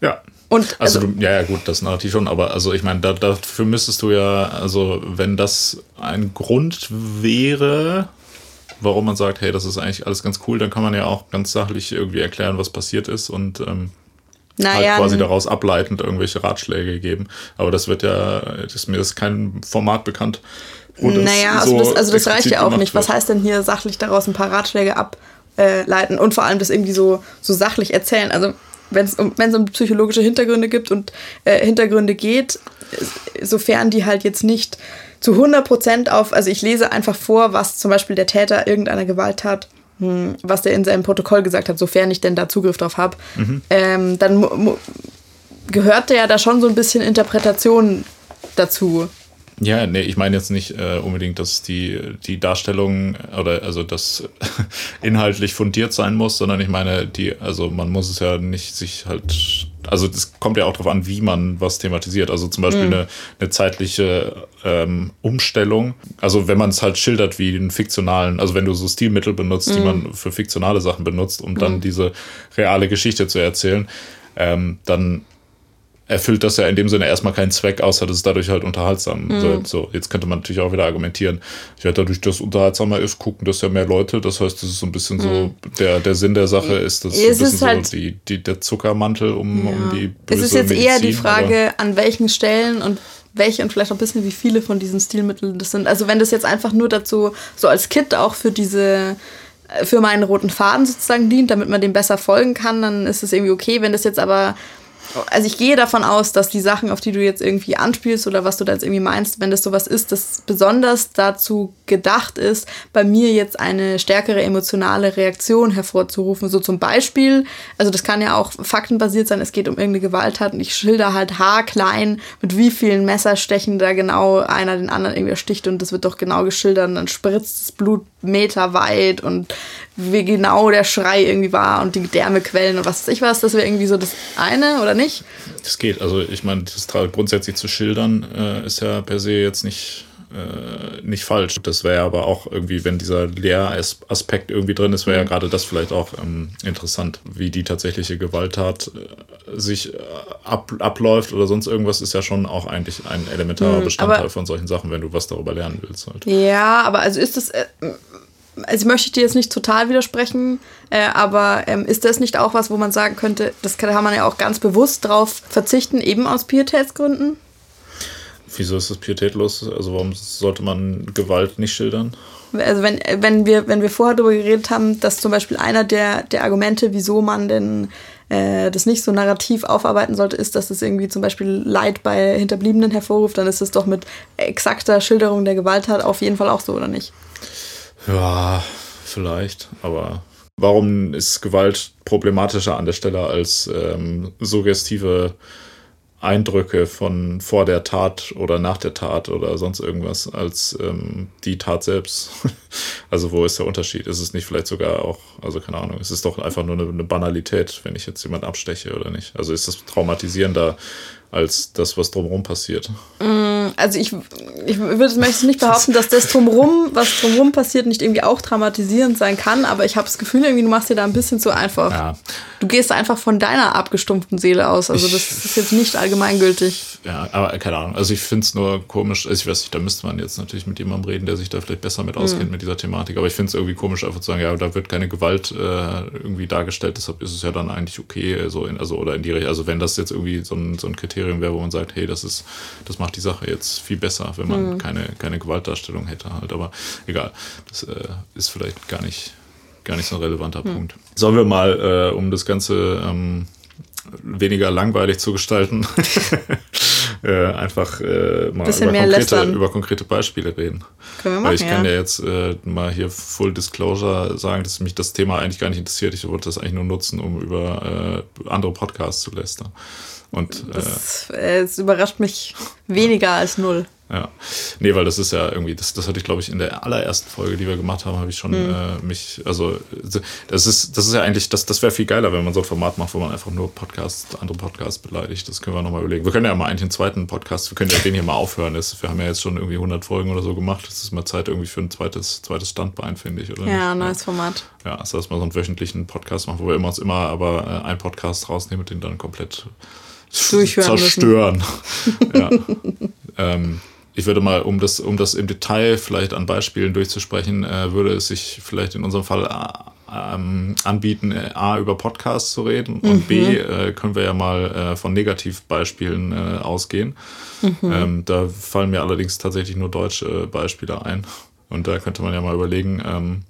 Ja. Und also, also ja, ja, gut, das Narrativ schon, aber also ich meine, da, dafür müsstest du ja, also wenn das ein Grund wäre, warum man sagt, hey, das ist eigentlich alles ganz cool, dann kann man ja auch ganz sachlich irgendwie erklären, was passiert ist und ähm, naja, halt quasi daraus ableitend irgendwelche Ratschläge geben. Aber das wird ja, ist mir ist kein Format bekannt. Das naja, also, so das, also das reicht ja auch nicht. Was heißt denn hier sachlich daraus ein paar Ratschläge ableiten und vor allem das irgendwie so, so sachlich erzählen? Also wenn es um, um psychologische Hintergründe gibt und äh, Hintergründe geht, sofern die halt jetzt nicht zu 100 Prozent auf, also ich lese einfach vor, was zum Beispiel der Täter irgendeiner Gewalttat was der in seinem Protokoll gesagt hat, sofern ich denn da Zugriff drauf habe, mhm. ähm, dann gehört ja da schon so ein bisschen Interpretation dazu. Ja, nee, ich meine jetzt nicht äh, unbedingt, dass die, die Darstellung oder also das [LAUGHS] inhaltlich fundiert sein muss, sondern ich meine, die, also man muss es ja nicht sich halt, also das kommt ja auch darauf an, wie man was thematisiert. Also zum Beispiel mhm. eine, eine zeitliche ähm, Umstellung. Also wenn man es halt schildert wie einen fiktionalen, also wenn du so Stilmittel benutzt, mhm. die man für fiktionale Sachen benutzt, um dann mhm. diese reale Geschichte zu erzählen, ähm, dann erfüllt das ja in dem Sinne erstmal keinen Zweck, außer dass es dadurch halt unterhaltsam mhm. wird. So, jetzt könnte man natürlich auch wieder argumentieren, ja, dadurch, dass es unterhaltsamer ist, gucken das ja mehr Leute. Das heißt, das ist so ein bisschen mhm. so, der, der Sinn der Sache ist, das ist ein bisschen halt, so die, die, der Zuckermantel um, ja. um die böse Es ist jetzt Medizin, eher die Frage, an welchen Stellen und welche und vielleicht auch ein bisschen wie viele von diesen Stilmitteln das sind. Also wenn das jetzt einfach nur dazu, so als Kit auch für diese für meinen roten Faden sozusagen dient, damit man dem besser folgen kann, dann ist es irgendwie okay. Wenn das jetzt aber also ich gehe davon aus, dass die Sachen, auf die du jetzt irgendwie anspielst oder was du da jetzt irgendwie meinst, wenn das sowas ist, das besonders dazu gedacht ist, bei mir jetzt eine stärkere emotionale Reaktion hervorzurufen. So zum Beispiel, also das kann ja auch faktenbasiert sein, es geht um irgendeine Gewalttat und ich schilder halt haarklein, mit wie vielen Messerstechen da genau einer den anderen irgendwie sticht und das wird doch genau geschildert und dann spritzt das Blut meterweit und wie genau der Schrei irgendwie war und die Gedärmequellen und was weiß ich was, das wäre irgendwie so das eine oder nicht? Das geht. Also ich meine, das grundsätzlich zu schildern äh, ist ja per se jetzt nicht, äh, nicht falsch. Das wäre aber auch irgendwie, wenn dieser Lehraspekt irgendwie drin ist, wäre ja mhm. gerade das vielleicht auch ähm, interessant, wie die tatsächliche Gewalttat äh, sich äh, ab, abläuft oder sonst irgendwas, ist ja schon auch eigentlich ein elementarer mhm, Bestandteil von solchen Sachen, wenn du was darüber lernen willst. Halt. Ja, aber also ist das äh, also möchte ich dir jetzt nicht total widersprechen, äh, aber ähm, ist das nicht auch was, wo man sagen könnte, das kann, kann man ja auch ganz bewusst drauf verzichten, eben aus Pietätsgründen? Wieso ist das pietätlos? Also warum sollte man Gewalt nicht schildern? Also wenn, wenn, wir, wenn wir vorher darüber geredet haben, dass zum Beispiel einer der, der Argumente, wieso man denn äh, das nicht so narrativ aufarbeiten sollte, ist, dass es irgendwie zum Beispiel Leid bei Hinterbliebenen hervorruft, dann ist es doch mit exakter Schilderung der Gewalttat auf jeden Fall auch so, oder nicht? Ja, vielleicht, aber warum ist Gewalt problematischer an der Stelle als ähm, suggestive Eindrücke von vor der Tat oder nach der Tat oder sonst irgendwas als ähm, die Tat selbst. [LAUGHS] also wo ist der Unterschied? Ist es nicht vielleicht sogar auch, also keine Ahnung, es ist doch einfach nur eine, eine Banalität, wenn ich jetzt jemand absteche oder nicht. Also ist das traumatisierender als das, was drumherum passiert. Mm, also ich, ich würde möchte nicht behaupten, dass das drumherum, was drumherum passiert, nicht irgendwie auch traumatisierend sein kann, aber ich habe das Gefühl, irgendwie du machst dir da ein bisschen zu einfach. Ja. Du gehst einfach von deiner abgestumpften Seele aus. Also das ich, ist jetzt nicht allgemeingültig. Ja, aber keine Ahnung. Also ich finde es nur komisch. Also ich weiß nicht, da müsste man jetzt natürlich mit jemandem reden, der sich da vielleicht besser mit auskennt mhm. mit dieser Thematik. Aber ich finde es irgendwie komisch, einfach zu sagen, ja, da wird keine Gewalt äh, irgendwie dargestellt. Deshalb ist es ja dann eigentlich okay, so in, also oder in die Richtung. Also wenn das jetzt irgendwie so ein, so ein Kriterium wäre, wo man sagt, hey, das ist, das macht die Sache jetzt viel besser, wenn man mhm. keine, keine Gewaltdarstellung hätte halt. Aber egal, das äh, ist vielleicht gar nicht, gar nicht so ein relevanter mhm. Punkt. Sollen wir mal, äh, um das Ganze ähm, weniger langweilig zu gestalten, [LAUGHS] äh, einfach äh, mal über konkrete, über konkrete, Beispiele reden. Können wir machen, Weil ich ja. kann ja jetzt äh, mal hier Full Disclosure sagen, dass mich das Thema eigentlich gar nicht interessiert. Ich wollte das eigentlich nur nutzen, um über äh, andere Podcasts zu lästern. Und, das, äh, es überrascht mich weniger als null. Ja. Nee, weil das ist ja irgendwie, das, das hatte ich, glaube ich, in der allerersten Folge, die wir gemacht haben, habe ich schon mhm. äh, mich, also das ist, das ist ja eigentlich, das, das wäre viel geiler, wenn man so ein Format macht, wo man einfach nur Podcasts, andere Podcasts beleidigt. Das können wir nochmal überlegen. Wir können ja mal eigentlich einen zweiten Podcast, wir können ja den hier mal aufhören. Das, wir haben ja jetzt schon irgendwie 100 Folgen oder so gemacht. Das ist mal Zeit irgendwie für ein zweites, zweites Standbein, finde ich, oder? Ja, nicht? neues Format. Ja, also dass wir so einen wöchentlichen Podcast machen, wo wir immer uns immer aber äh, einen Podcast rausnehmen und den dann komplett zerstören. ja. [LAUGHS] ähm, ich würde mal, um das, um das im Detail vielleicht an Beispielen durchzusprechen, äh, würde es sich vielleicht in unserem Fall äh, ähm, anbieten, äh, A, über Podcasts zu reden und mhm. B, äh, können wir ja mal äh, von Negativbeispielen äh, ausgehen. Mhm. Ähm, da fallen mir allerdings tatsächlich nur deutsche Beispiele ein. Und da könnte man ja mal überlegen, ähm,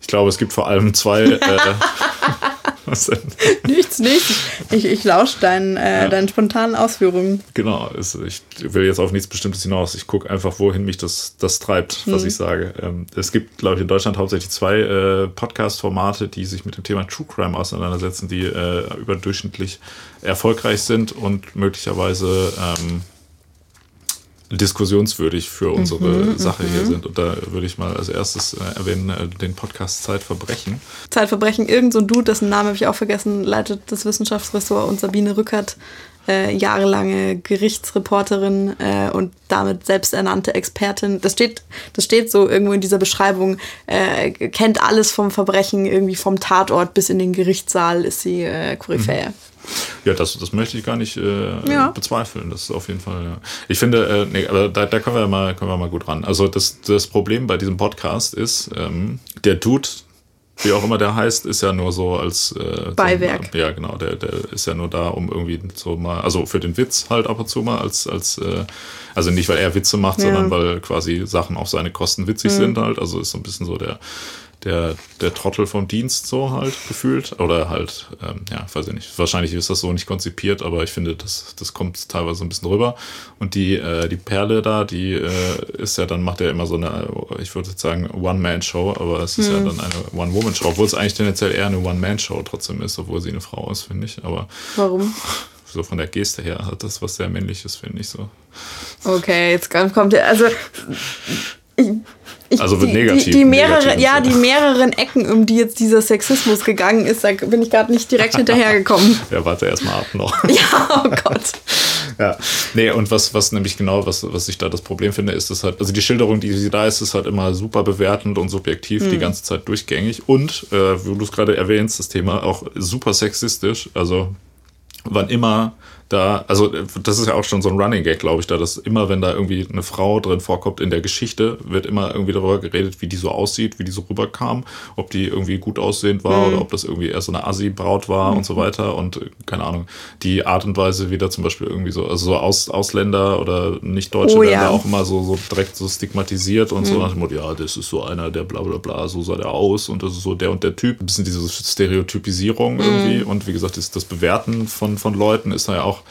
ich glaube, es gibt vor allem zwei [LAUGHS] Denn? Nichts, nichts. Ich, ich lausche deinen, äh, ja. deinen spontanen Ausführungen. Genau, ich will jetzt auf nichts Bestimmtes hinaus. Ich gucke einfach, wohin mich das, das treibt, was hm. ich sage. Ähm, es gibt, glaube ich, in Deutschland hauptsächlich zwei äh, Podcast-Formate, die sich mit dem Thema True Crime auseinandersetzen, die äh, überdurchschnittlich erfolgreich sind und möglicherweise ähm, diskussionswürdig für unsere mhm, Sache hier mhm. sind. Und da würde ich mal als erstes äh, erwähnen, äh, den Podcast Zeitverbrechen. Zeitverbrechen, irgend so ein Dude, dessen Namen habe ich auch vergessen, leitet das Wissenschaftsressort und Sabine Rückert, äh, jahrelange Gerichtsreporterin äh, und damit selbsternannte Expertin. Das steht, das steht so irgendwo in dieser Beschreibung, äh, kennt alles vom Verbrechen, irgendwie vom Tatort bis in den Gerichtssaal ist sie äh, Koryphäe. Mhm. Ja, das, das möchte ich gar nicht äh, ja. bezweifeln. Das ist auf jeden Fall, ja. Ich finde, äh, nee, aber da, da können wir mal, können wir mal gut ran. Also das, das Problem bei diesem Podcast ist, ähm, der Dude, wie auch immer der heißt, ist ja nur so als äh, Beiwerk. So, ja, genau, der, der ist ja nur da, um irgendwie so mal, also für den Witz halt ab und zu mal, als, als äh, also nicht, weil er Witze macht, ja. sondern weil quasi Sachen auf seine Kosten witzig mhm. sind halt. Also ist so ein bisschen so der der, der Trottel vom Dienst so halt gefühlt. Oder halt, ähm, ja, weiß ich nicht. Wahrscheinlich ist das so nicht konzipiert, aber ich finde, das, das kommt teilweise ein bisschen rüber. Und die, äh, die Perle da, die äh, ist ja dann, macht er ja immer so eine, ich würde sagen, One-Man-Show, aber es ist hm. ja dann eine One-Woman-Show, obwohl es eigentlich tendenziell eher eine One-Man-Show trotzdem ist, obwohl sie eine Frau ist, finde ich. Aber. Warum? [LAUGHS] So von der Geste her hat das was sehr männliches, finde ich so. Okay, jetzt kommt der, also ich, ich, also wird die, negativ. Die, die mehrere, ja, die mehreren Ecken, um die jetzt dieser Sexismus gegangen ist, da bin ich gerade nicht direkt [LAUGHS] hinterhergekommen. ja, warte erstmal ab noch. [LAUGHS] ja, oh Gott. ja, nee, und was, was nämlich genau, was, was ich da das Problem finde, ist, dass halt, also die Schilderung, die sie da ist, ist halt immer super bewertend und subjektiv hm. die ganze Zeit durchgängig und, äh, wie du es gerade erwähnst, das Thema auch super sexistisch. Also, wann immer da, also das ist ja auch schon so ein Running Gag, glaube ich, da, dass immer, wenn da irgendwie eine Frau drin vorkommt in der Geschichte, wird immer irgendwie darüber geredet, wie die so aussieht, wie die so rüberkam, ob die irgendwie gut aussehend war mhm. oder ob das irgendwie eher so eine Assi-Braut war mhm. und so weiter und keine Ahnung, die Art und Weise, wie da zum Beispiel irgendwie so, also so Aus, Ausländer oder nicht Deutsche oh, werden ja. auch immer so, so direkt so stigmatisiert und mhm. so nach dem Motto, ja, das ist so einer, der bla bla bla, so sah der aus und das ist so der und der Typ. Ein bisschen diese Stereotypisierung mhm. irgendwie und wie gesagt, das, das Bewerten von, von Leuten ist da ja auch noch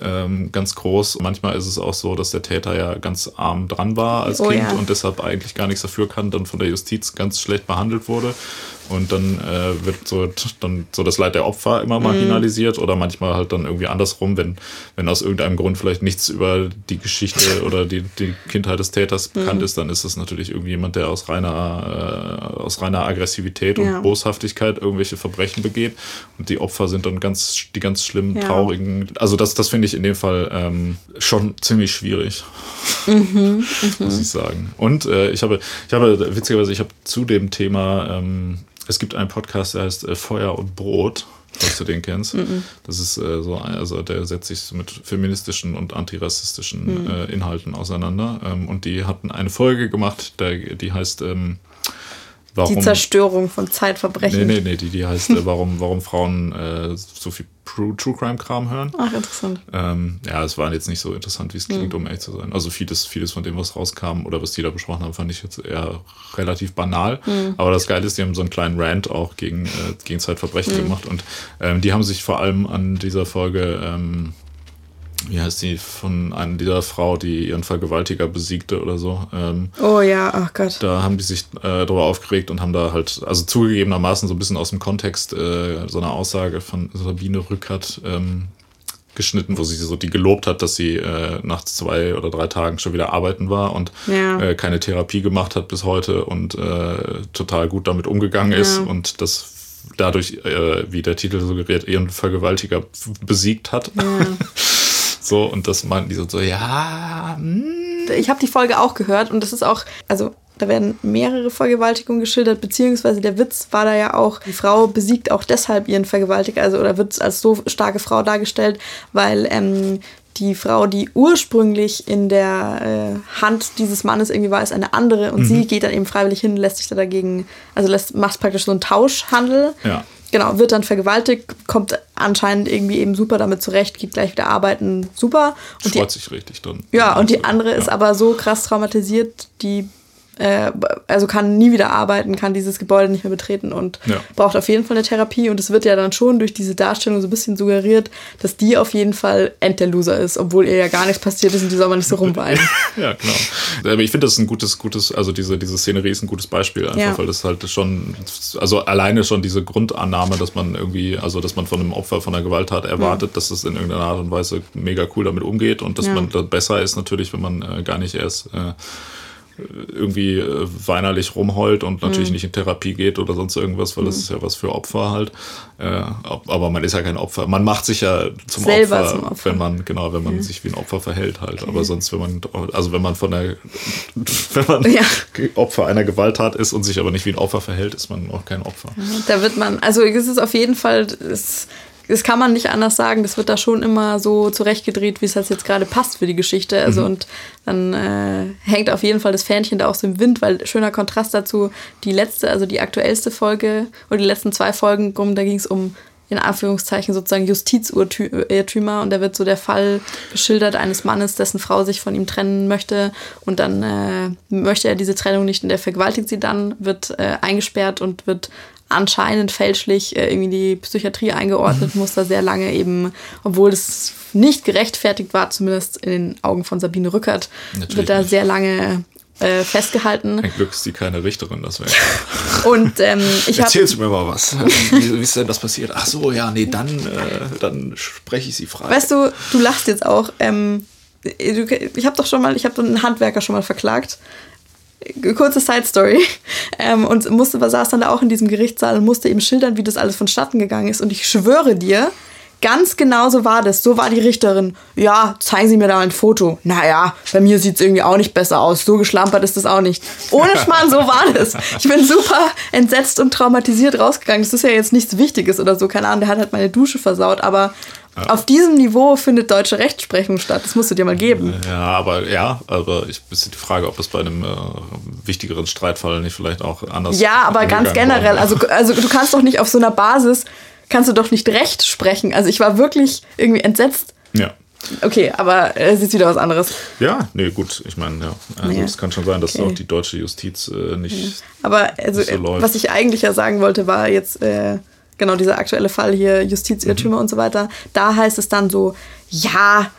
ähm, ganz groß. Manchmal ist es auch so, dass der Täter ja ganz arm dran war als Oh Kind ja. und deshalb eigentlich gar nichts dafür kann, dann von der Justiz ganz schlecht behandelt wurde. Und dann äh, wird so, dann so das Leid der Opfer immer marginalisiert oder manchmal halt dann irgendwie andersrum, wenn, wenn aus irgendeinem Grund vielleicht nichts über die Geschichte [LAUGHS] oder die, die Kindheit des Täters bekannt ist, dann ist es natürlich irgendwie jemand, der aus reiner, äh, aus reiner Aggressivität und Ja. Boshaftigkeit irgendwelche Verbrechen begeht. Und die Opfer sind dann ganz, die ganz schlimmen, Ja. traurigen. Also das, das finde ich in dem Fall ähm, schon ziemlich schwierig. Mhm, [LAUGHS] muss ich sagen. Und äh, ich habe, ich habe, witzigerweise, ich habe zu dem Thema, ähm, es gibt einen Podcast, der heißt äh, Feuer und Brot, falls du den kennst. Mhm. Das ist äh, so, also der setzt sich mit feministischen und antirassistischen Mhm. äh, Inhalten auseinander. Ähm, und die hatten eine Folge gemacht, der, die heißt ähm, Warum Die Zerstörung von Zeitverbrechen. Nee, nee, nee, die, die heißt, äh, warum, warum Frauen äh, so viel True, True Crime Kram hören. Ach, interessant. Ähm, ja, es war jetzt nicht so interessant, wie es klingt, um ehrlich zu sein. Also vieles, vieles von dem, was rauskam oder was die da besprochen haben, fand ich jetzt eher relativ banal. Hm. Aber das Geile ist, die haben so einen kleinen Rant auch gegen, äh, gegen Zeitverbrechen Hm. gemacht und ähm, die haben sich vor allem an dieser Folge, ähm, wie heißt die, von einer dieser Frau, die ihren Vergewaltiger besiegte oder so, ähm, Oh ja, ach Gott. da haben die sich äh, darüber aufgeregt und haben da halt, also zugegebenermaßen so ein bisschen aus dem Kontext äh, so eine Aussage von Sabine Rückert ähm, geschnitten, wo sie so die gelobt hat, dass sie äh, nach zwei oder drei Tagen schon wieder arbeiten war und Ja. äh, keine Therapie gemacht hat bis heute und äh, total gut damit umgegangen ist Ja. und das dadurch, äh, wie der Titel suggeriert, ihren Vergewaltiger besiegt hat. Ja. [LAUGHS] So, und das meinten die so, so ja, hm, ich habe die Folge auch gehört und das ist auch, also da werden mehrere Vergewaltigungen geschildert, beziehungsweise der Witz war da ja auch, die Frau besiegt auch deshalb ihren Vergewaltiger, also oder wird als so starke Frau dargestellt, weil ähm, die Frau, die ursprünglich in der äh, Hand dieses Mannes irgendwie war, ist eine andere und sie geht dann eben freiwillig hin, lässt sich da dagegen, also lässt, macht praktisch so einen Tauschhandel. Ja. Genau, wird dann vergewaltigt, kommt anscheinend irgendwie eben super damit zurecht, geht gleich wieder arbeiten, super. Und die freut sich richtig dann. ja, und die andere Ja. ist aber so krass traumatisiert, die äh, also kann nie wieder arbeiten, kann dieses Gebäude nicht mehr betreten und Ja. braucht auf jeden Fall eine Therapie. Und es wird ja dann schon durch diese Darstellung so ein bisschen suggeriert, dass die auf jeden Fall end der Loser ist, obwohl ihr ja gar nichts passiert ist und die soll man nicht so rumweinen. [LAUGHS] Ja, genau. Aber ich finde, das ist ein gutes, gutes, also diese, diese Szenerie ist ein gutes Beispiel, einfach, Ja. weil das halt schon, also alleine schon diese Grundannahme, dass man irgendwie, also dass man von einem Opfer von einer Gewalttat erwartet, dass es in irgendeiner Art und Weise mega cool damit umgeht und dass Ja. man da besser ist natürlich, wenn man äh, gar nicht erst äh, irgendwie äh, weinerlich rumheult und Mhm. natürlich nicht in Therapie geht oder sonst irgendwas, weil das ist ja was für Opfer halt. Äh, aber man ist ja kein Opfer. Man macht sich ja zum, Opfer, zum Opfer. wenn man, genau, wenn man sich wie ein Opfer verhält halt. Aber sonst, wenn man, also wenn man von der, [LAUGHS] wenn man Ja. Opfer einer Gewalttat ist und sich aber nicht wie ein Opfer verhält, ist man auch kein Opfer. Da wird man, also es ist auf jeden Fall, es, das kann man nicht anders sagen, das wird da schon immer so zurechtgedreht, wie es halt jetzt gerade passt für die Geschichte. Also und dann äh, hängt auf jeden Fall das Fähnchen da auch so im Wind, weil schöner Kontrast dazu, die letzte, also die aktuellste Folge oder die letzten zwei Folgen, rum, da ging es um in Anführungszeichen sozusagen Justizirrtümer und da wird so der Fall geschildert eines Mannes, dessen Frau sich von ihm trennen möchte. Und dann äh, möchte er diese Trennung nicht und der vergewaltigt sie dann, wird äh, eingesperrt und wird anscheinend fälschlich äh, irgendwie in die Psychiatrie eingeordnet, muss da sehr lange eben, obwohl es nicht gerechtfertigt war, zumindest in den Augen von Sabine Rückert, Natürlich wird da nicht. sehr lange äh, festgehalten. Ein Glück ist die keine Richterin, das wäre. Und ähm, ich habe Erzählst du mir mal was. Wie, wie ist denn das passiert? Ach so, ja, nee, dann, äh, dann spreche ich sie frei. Weißt du, du lachst jetzt auch. Ähm, ich habe doch schon mal, ich habe einen Handwerker schon mal verklagt. Kurze Side Story. Ähm, und musste, saß dann da auch in diesem Gerichtssaal und musste eben schildern, wie das alles vonstatten gegangen ist. Und ich schwöre dir, ganz genau so war das. So war die Richterin. Ja, zeigen Sie mir da mal ein Foto. Naja, bei mir sieht es irgendwie auch nicht besser aus. So geschlampert ist das auch nicht. Ohne Schmarrn, so war das. Ich bin super entsetzt und traumatisiert rausgegangen. Das ist ja jetzt nichts Wichtiges oder so. Keine Ahnung, der hat halt meine Dusche versaut. Aber auf diesem Niveau findet deutsche Rechtsprechung statt. Das musst du dir mal geben. Ja, aber ja, aber ich bisschen die Frage, ob das bei einem äh, wichtigeren Streitfall nicht vielleicht auch anders Ja, aber ganz generell. Also, also du kannst doch nicht auf so einer Basis, kannst du doch nicht Recht sprechen. Also ich war wirklich irgendwie entsetzt. ja. Okay, aber es ist wieder was anderes. Ja, nee, gut, ich meine, ja. Also Ja. es kann schon sein, dass Okay. auch die deutsche Justiz äh, nicht. Aber also, Nicht so äh, was ich eigentlich ja sagen wollte, war jetzt äh, genau dieser aktuelle Fall hier, Justizirrtümer mhm. und so weiter, da heißt es dann so, ja,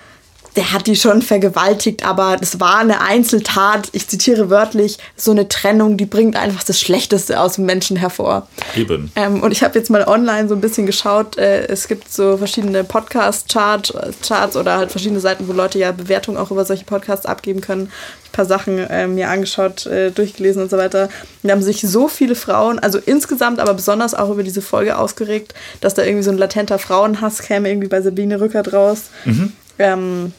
der hat die schon vergewaltigt, aber es war eine Einzeltat. Ich zitiere wörtlich, so eine Trennung, die bringt einfach das Schlechteste aus dem Menschen hervor. Eben. Ähm, und ich habe jetzt mal online so ein bisschen geschaut. Äh, es gibt so verschiedene Podcast-Charts Charts oder halt verschiedene Seiten, wo Leute ja Bewertungen auch über solche Podcasts abgeben können. Ein paar Sachen äh, mir angeschaut, äh, durchgelesen und so weiter. Und da haben sich so viele Frauen, also insgesamt, aber besonders auch über diese Folge ausgeregt, dass da irgendwie so ein latenter Frauenhass käme, irgendwie bei Sabine Rückert raus. Mhm. Ähm,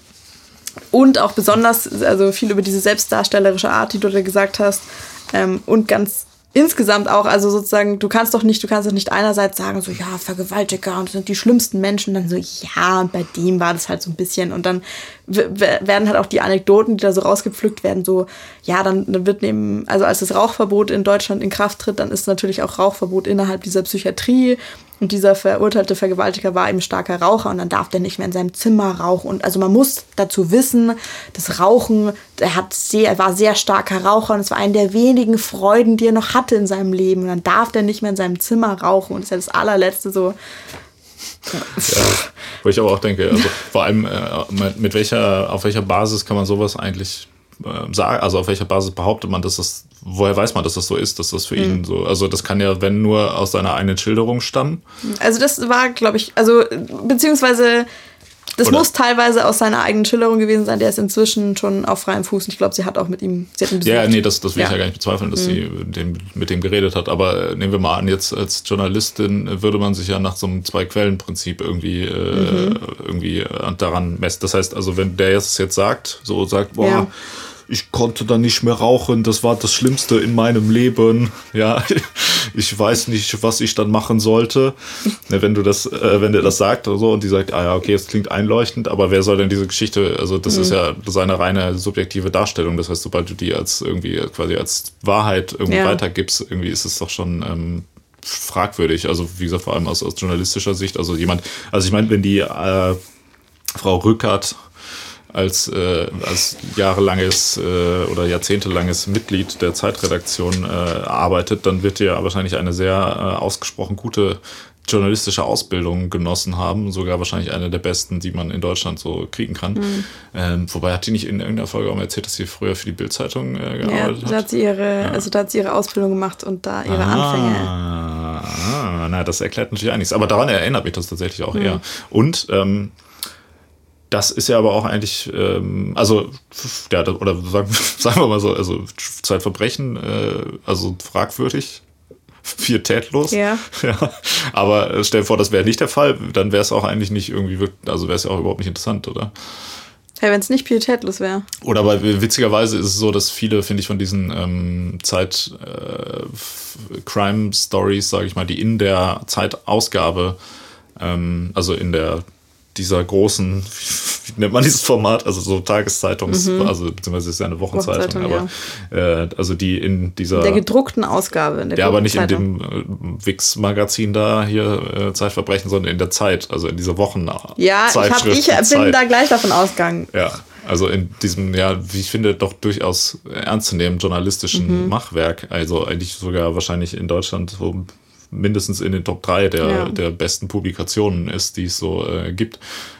und auch besonders, also viel über diese selbstdarstellerische Art, die du da gesagt hast. Ähm, und ganz insgesamt auch, also sozusagen, du kannst doch nicht, du kannst doch nicht einerseits sagen, so, ja, Vergewaltiger und das sind die schlimmsten Menschen, dann so, ja, und bei dem war das halt so ein bisschen. Und dann werden halt auch die Anekdoten, die da so rausgepflückt werden, so, ja, dann, dann wird neben, also als das Rauchverbot in Deutschland in Kraft tritt, dann ist natürlich auch Rauchverbot innerhalb dieser Psychiatrie. Und dieser verurteilte Vergewaltiger war eben starker Raucher und dann darf der nicht mehr in seinem Zimmer rauchen. Und also man muss dazu wissen, das Rauchen, er hat sehr, er war sehr starker Raucher und es war eine der wenigen Freuden, die er noch hatte in seinem Leben. Und dann darf der nicht mehr in seinem Zimmer rauchen. Und das ist ja das allerletzte so. Ja, wo ich aber auch denke, also vor allem äh, mit welcher, auf welcher Basis kann man sowas eigentlich äh, sagen, also auf welcher Basis behauptet man, dass das, woher weiß man, dass das so ist, dass das für mhm. ihn so, also das kann ja, wenn nur aus seiner eigenen Schilderung stammen. Also das war, glaube ich, also beziehungsweise das Oder? muss teilweise aus seiner eigenen Schilderung gewesen sein. Der ist inzwischen schon auf freiem Fuß. Und ich glaube, sie hat auch mit ihm. Sie hat ihn ja, nee, das, das will ja. ich ja gar nicht bezweifeln, dass mhm. sie den, mit dem geredet hat. Aber äh, nehmen wir mal an, jetzt als Journalistin würde man sich ja nach so einem Zwei-Quellen-Prinzip irgendwie, äh, mhm. irgendwie äh, daran messen. Das heißt also, wenn der jetzt jetzt sagt, so sagt, boah, ja ich konnte dann nicht mehr rauchen, das war das Schlimmste in meinem Leben. Ja, ich weiß nicht, was ich dann machen sollte. Wenn du das, äh, wenn der das sagt oder so und die sagt, ah ja, okay, es klingt einleuchtend, aber wer soll denn diese Geschichte, also das mhm. ist ja seine reine subjektive Darstellung. Das heißt, sobald du die als irgendwie quasi als Wahrheit irgendwie ja. weitergibst, irgendwie ist es doch schon ähm, fragwürdig. Also wie gesagt, vor allem aus, aus journalistischer Sicht. Also jemand, also ich meine, wenn die äh, Frau Rückert als, äh, als jahrelanges äh, oder jahrzehntelanges Mitglied der Zeitredaktion äh, arbeitet, dann wird er wahrscheinlich eine sehr äh, ausgesprochen gute journalistische Ausbildung genossen haben, sogar wahrscheinlich eine der besten, die man in Deutschland so kriegen kann. Mhm. Ähm, wobei hat die nicht in irgendeiner Folge auch mal erzählt, dass sie früher für die Bildzeitung äh, gearbeitet ja, da hat. Sie ihre, ja. Also da hat sie ihre Ausbildung gemacht und da ihre ah, Anfänge. Ah, na, das erklärt natürlich einiges. Aber daran erinnert mich das tatsächlich auch mhm. eher. Und ähm, das ist ja aber auch eigentlich, ähm, also, ja, oder sagen, [LAUGHS] sagen wir mal so, also Zeitverbrechen, äh, also fragwürdig, pietätlos. Ja. [LAUGHS] ja. Aber stell dir vor, das wäre nicht der Fall, dann wäre es auch eigentlich nicht irgendwie, also wäre es ja auch überhaupt nicht interessant, oder? Hey, wenn es nicht pietätlos wäre. Oder aber witzigerweise ist es so, dass viele, finde ich, von diesen ähm, Zeit-Crime-Stories, äh, sage ich mal, die in der Zeitausgabe, ähm, also in der dieser großen, [LAUGHS] wie nennt man dieses Format, also so Tageszeitungs, mhm. also beziehungsweise ist ja eine Wochenzeitung, Wochenzeitung aber ja. äh, also die in dieser in der gedruckten Ausgabe, in der ja, aber nicht in dem äh, Wix-Magazin da hier äh, Zeitverbrechen, sondern in der Zeit, also in dieser Wochen. Ja, ich, hab, ich bin Zeit. da gleich davon ausgegangen. Ja, also in diesem, ja, wie ich finde, doch durchaus ernstzunehmenden journalistischen mhm. Machwerk. Also eigentlich sogar wahrscheinlich in Deutschland so mindestens in den Top 3 der, ja. der besten Publikationen ist, die es so äh, gibt.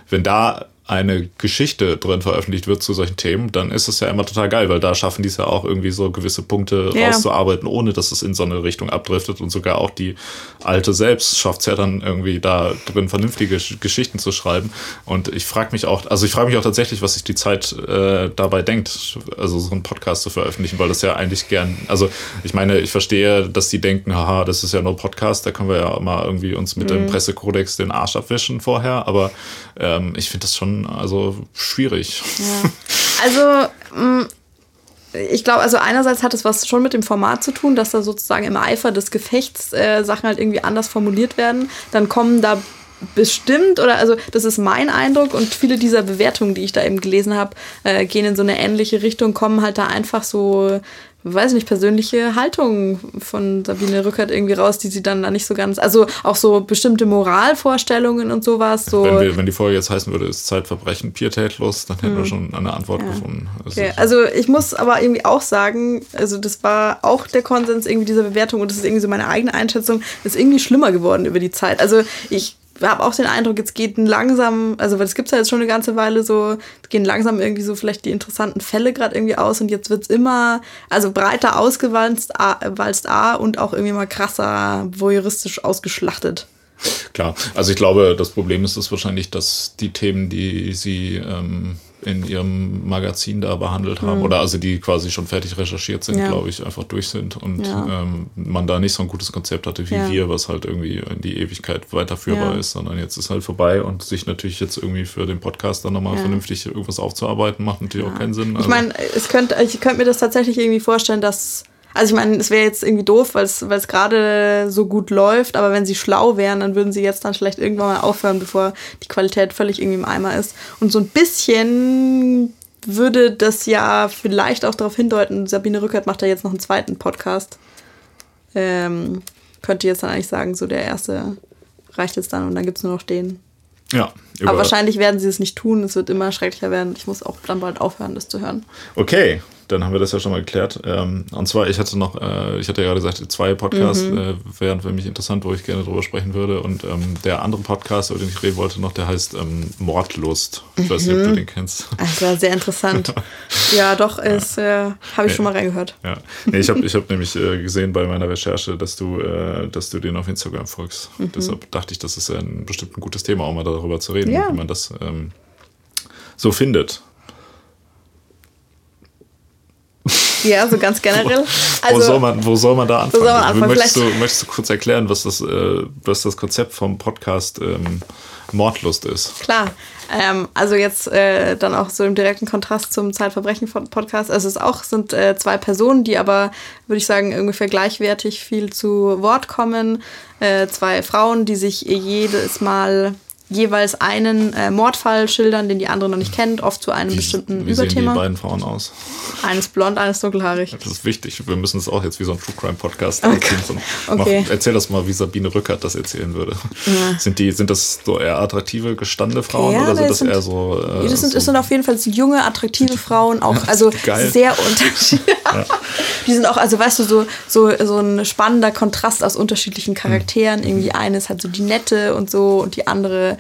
Wenn da eine Geschichte drin veröffentlicht wird zu solchen Themen, dann ist es ja immer total geil, weil da schaffen die es ja auch irgendwie so gewisse Punkte ja. rauszuarbeiten, ohne dass es in so eine Richtung abdriftet. Und sogar auch die Alte selbst schafft es ja dann irgendwie da drin vernünftige Geschichten zu schreiben. Und ich frage mich auch, also ich frage mich auch tatsächlich, was sich die Zeit äh, dabei denkt, also so einen Podcast zu veröffentlichen, weil das ja eigentlich gern, also ich meine, ich verstehe, dass die denken, haha, das ist ja nur Podcast, da können wir ja mal irgendwie uns mit mhm. dem Pressekodex den Arsch abwischen vorher, aber ähm, ich finde das schon also schwierig. Ja. [LAUGHS] Also mm, ich glaube, also einerseits hat es was schon mit dem Format zu tun, dass da sozusagen im Eifer des Gefechts äh, Sachen halt irgendwie anders formuliert werden. Dann kommen da bestimmt oder also das ist mein Eindruck und viele dieser Bewertungen, die ich da eben gelesen habe, äh, gehen in so eine ähnliche Richtung, kommen halt da einfach so weiß nicht, persönliche Haltung von Sabine Rückert irgendwie raus, die sie dann da nicht so ganz, also auch so bestimmte Moralvorstellungen und sowas. So. Wenn, wir, wenn die Folge jetzt heißen würde, ist Zeitverbrechen pietätlos, dann hätten hm. wir schon eine Antwort ja. gefunden. Also, okay. also ich muss aber irgendwie auch sagen, also das war auch der Konsens irgendwie dieser Bewertung und das ist irgendwie so meine eigene Einschätzung, ist irgendwie schlimmer geworden über die Zeit. Also ich habe auch den Eindruck, jetzt geht langsam, also es gibt ja jetzt schon eine ganze Weile so, gehen langsam irgendwie so vielleicht die interessanten Fälle gerade irgendwie aus und jetzt wird es immer, also breiter ausgewalzt walzt A und auch irgendwie mal krasser voyeuristisch ausgeschlachtet. Klar, also ich glaube, das Problem ist es wahrscheinlich, dass die Themen, die sie ähm, in ihrem Magazin da behandelt haben, mhm. oder also die quasi schon fertig recherchiert sind, ja. glaube ich, einfach durch sind und ja. ähm, man da nicht so ein gutes Konzept hatte wie ja. wir, was halt irgendwie in die Ewigkeit weiterführbar ist, sondern jetzt ist halt vorbei und sich natürlich jetzt irgendwie für den Podcast dann nochmal vernünftig irgendwas aufzuarbeiten, macht natürlich auch keinen Sinn. Also ich meine, es könnte, ich könnte mir das tatsächlich irgendwie vorstellen, dass also ich meine, es wäre jetzt irgendwie doof, weil es gerade so gut läuft, aber wenn sie schlau wären, dann würden sie jetzt dann vielleicht irgendwann mal aufhören, bevor die Qualität völlig irgendwie im Eimer ist. Und so ein bisschen würde das ja vielleicht auch darauf hindeuten, Sabine Rückert macht ja jetzt noch einen zweiten Podcast. Ähm, könnte jetzt dann eigentlich sagen, so der erste reicht jetzt dann und dann gibt es nur noch den. Ja. Aber wahrscheinlich werden sie es nicht tun. Es wird immer schrecklicher werden. Ich muss auch dann bald aufhören, das zu hören. Okay, dann haben wir das ja schon mal geklärt. Ähm, und zwar, ich hatte noch, äh, ich hatte ja gerade gesagt, zwei Podcasts mhm. äh, wären für mich interessant, wo ich gerne drüber sprechen würde. Und ähm, der andere Podcast, über den ich reden wollte noch, der heißt ähm, Mordlust. Ich weiß nicht, ob du mhm. den kennst. Also sehr interessant. [LAUGHS] ja, doch, ist, äh, habe ich schon mal reingehört. Ja. Nee, ich habe ich hab nämlich äh, gesehen bei meiner Recherche, dass du, äh, dass du den auf Instagram folgst. Mhm. Deshalb dachte ich, das ist ja ein bestimmt ein gutes Thema, auch mal darüber zu reden, ja. wie man das ähm, so findet. [LAUGHS] Ja, so ganz generell. Also, wo, soll man, wo soll man da anfangen? Man anfangen? Möchtest, du, möchtest du kurz erklären, was das, äh, was das Konzept vom Podcast ähm, Mordlust ist? Klar. Ähm, also jetzt äh, dann auch so im direkten Kontrast zum Zeitverbrechen-Podcast. Also es auch sind äh, zwei Personen, die aber, würde ich sagen, ungefähr gleichwertig viel zu Wort kommen. Äh, zwei Frauen, die sich jedes Mal jeweils einen äh, Mordfall schildern, den die andere noch nicht kennt, oft zu einem wie, bestimmten wie Überthema. Wie sehen die beiden Frauen aus? Eines blond, eines dunkelhaarig. Das ist wichtig. Wir müssen es auch jetzt wie so ein True Crime Podcast okay. erzählen. [LAUGHS] Okay. Mach, erzähl das mal, wie Sabine Rückert das erzählen würde. Ja. Sind, die, sind das so eher attraktive, gestandene Frauen ja, oder sind das, sind, eher so. Äh, das sind, so sind auf jeden Fall junge, attraktive [LAUGHS] Frauen, auch also sehr [LAUGHS] unterschiedlich. ja. Die sind auch, also weißt du, so, so, so ein spannender Kontrast aus unterschiedlichen Charakteren. Mhm. Irgendwie eine ist halt so die nette und so und die andere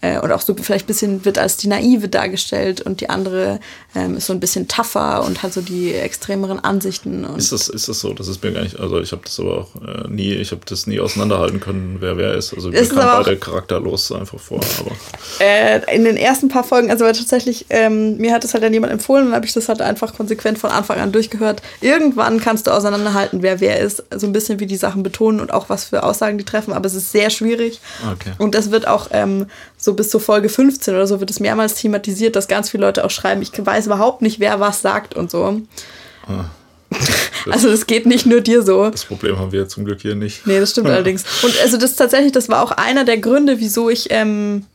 äh, und auch so vielleicht ein bisschen wird als die Naive dargestellt und die andere ähm, ist so ein bisschen tougher und hat so die extremeren Ansichten. ist, das, ist das so? Das ist mir gar nicht, also ich habe das aber auch äh, nie, ich habe das nie auseinanderhalten können, wer wer ist. Also mir kam beide charakterlos einfach vor. Aber. Äh, in den ersten paar Folgen, also tatsächlich, ähm, mir hat das halt dann jemand empfohlen und habe ich das halt einfach konsequent von Anfang an durchgehört. Irgendwann kannst du auseinanderhalten, wer wer ist, so ein bisschen wie die Sachen betonen und auch was für Aussagen die treffen, aber es ist sehr schwierig. Okay. Und das wird auch so so bis zur Folge 15 oder so wird es mehrmals thematisiert, dass ganz viele Leute auch schreiben, ich weiß überhaupt nicht, wer was sagt und so. Ah, [LAUGHS] also es geht nicht nur dir so. Das Problem haben wir zum Glück hier nicht. Nee, das stimmt [LAUGHS] allerdings. Und also das tatsächlich, das war auch einer der Gründe, wieso ich, ähm,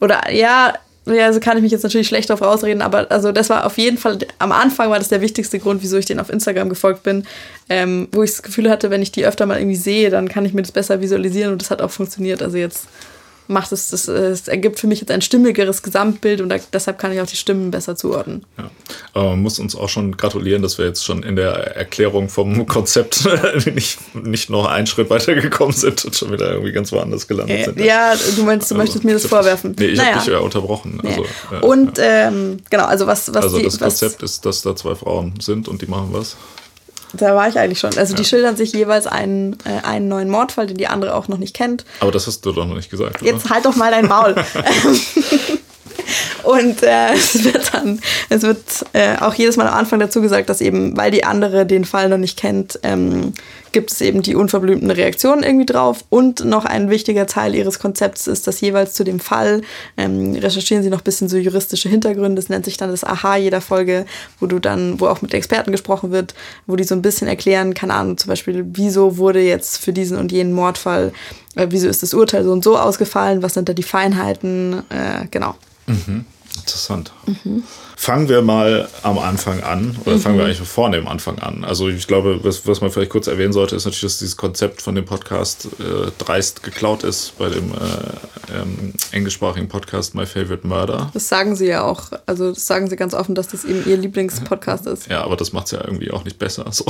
oder ja, ja, also kann ich mich jetzt natürlich schlecht darauf rausreden, aber also das war auf jeden Fall, am Anfang war das der wichtigste Grund, wieso ich den auf Instagram gefolgt bin, ähm, wo ich das Gefühl hatte, wenn ich die öfter mal irgendwie sehe, dann kann ich mir das besser visualisieren und das hat auch funktioniert. Also jetzt macht es, das, es ergibt für mich jetzt ein stimmigeres Gesamtbild und da, deshalb kann ich auch die Stimmen besser zuordnen. Ja. Aber man muss uns auch schon gratulieren, dass wir jetzt schon in der Erklärung vom Konzept [LAUGHS] nicht, nicht noch einen Schritt weitergekommen sind und schon wieder irgendwie ganz woanders gelandet äh, sind. Ja, du meinst, du also, möchtest mir das vorwerfen. Nee, ich naja. habe dich ja unterbrochen. Also, ja. Und ähm, genau, also was, was Also die, das Konzept was, ist, dass da zwei Frauen sind und die machen was? Da war ich eigentlich schon. Also die schildern sich jeweils einen, äh, einen neuen Mordfall, den die andere auch noch nicht kennt. Aber das hast du doch noch nicht gesagt. Oder? Jetzt halt doch mal dein Maul. [LAUGHS] Und äh, es wird dann, es wird äh, auch jedes Mal am Anfang dazu gesagt, dass eben, weil die andere den Fall noch nicht kennt, ähm, gibt es eben die unverblümten Reaktionen irgendwie drauf. Und noch ein wichtiger Teil ihres Konzepts ist, dass jeweils zu dem Fall ähm, recherchieren sie noch ein bisschen so juristische Hintergründe. Das nennt sich dann das Aha jeder Folge, wo du dann, wo auch mit Experten gesprochen wird, wo die so ein bisschen erklären, keine Ahnung, zum Beispiel, wieso wurde jetzt für diesen und jenen Mordfall, äh, wieso ist das Urteil so und so ausgefallen, was sind da die Feinheiten, äh, genau. Mhm. Interessant. Mhm. Fangen wir mal am Anfang an, oder mhm. fangen wir eigentlich vorne am Anfang an. Also ich glaube, was, was man vielleicht kurz erwähnen sollte, ist natürlich, dass dieses Konzept von dem Podcast äh, dreist geklaut ist bei dem äh, ähm, englischsprachigen Podcast My Favorite Murder. Das sagen sie ja auch. Also das sagen sie ganz offen, dass das eben ihr Lieblingspodcast ist. Ja, aber das macht es ja irgendwie auch nicht besser. So.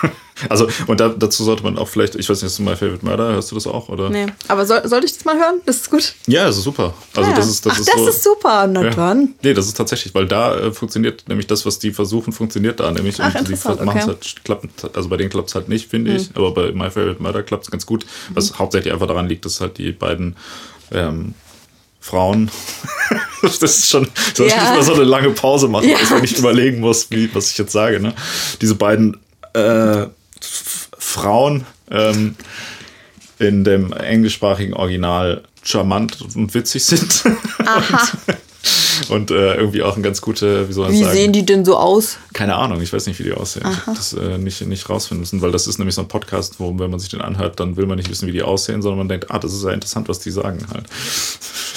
[LAUGHS] Also, und da, dazu sollte man auch vielleicht, ich weiß nicht, hast du My Favorite Murder, hörst du das auch? Oder? Nee, aber soll, sollte ich das mal hören? Das ist gut. Ja, das ist super. Also, ja. das ist, das Ach, ist das so, ist super. Na ja. dann. Nee, das ist tatsächlich, weil da äh, funktioniert nämlich das, was die versuchen, funktioniert da nämlich. Ach, und die interessant, machen es okay. halt, klappt, also bei denen klappt es halt nicht, finde ich. Aber bei My Favorite Murder klappt es ganz gut. Was hauptsächlich einfach daran liegt, dass halt die beiden ähm, Frauen, [LAUGHS] das ist schon, ich Ja. nicht mal so eine lange Pause machen, Ja. dass man nicht überlegen muss, wie, was ich jetzt sage. Ne? Diese beiden äh, Frauen ähm, in dem englischsprachigen Original charmant und witzig sind. Aha. [LAUGHS] Und äh, irgendwie auch ein ganz gute, wie soll man Wie sagen? sehen die denn so aus? Keine Ahnung, ich weiß nicht, wie die aussehen. Ich habe das äh, nicht, nicht rausfinden müssen, weil das ist nämlich so ein Podcast, wo, wenn man sich den anhört, dann will man nicht wissen, wie die aussehen, sondern man denkt, ah, das ist ja interessant, was die sagen halt.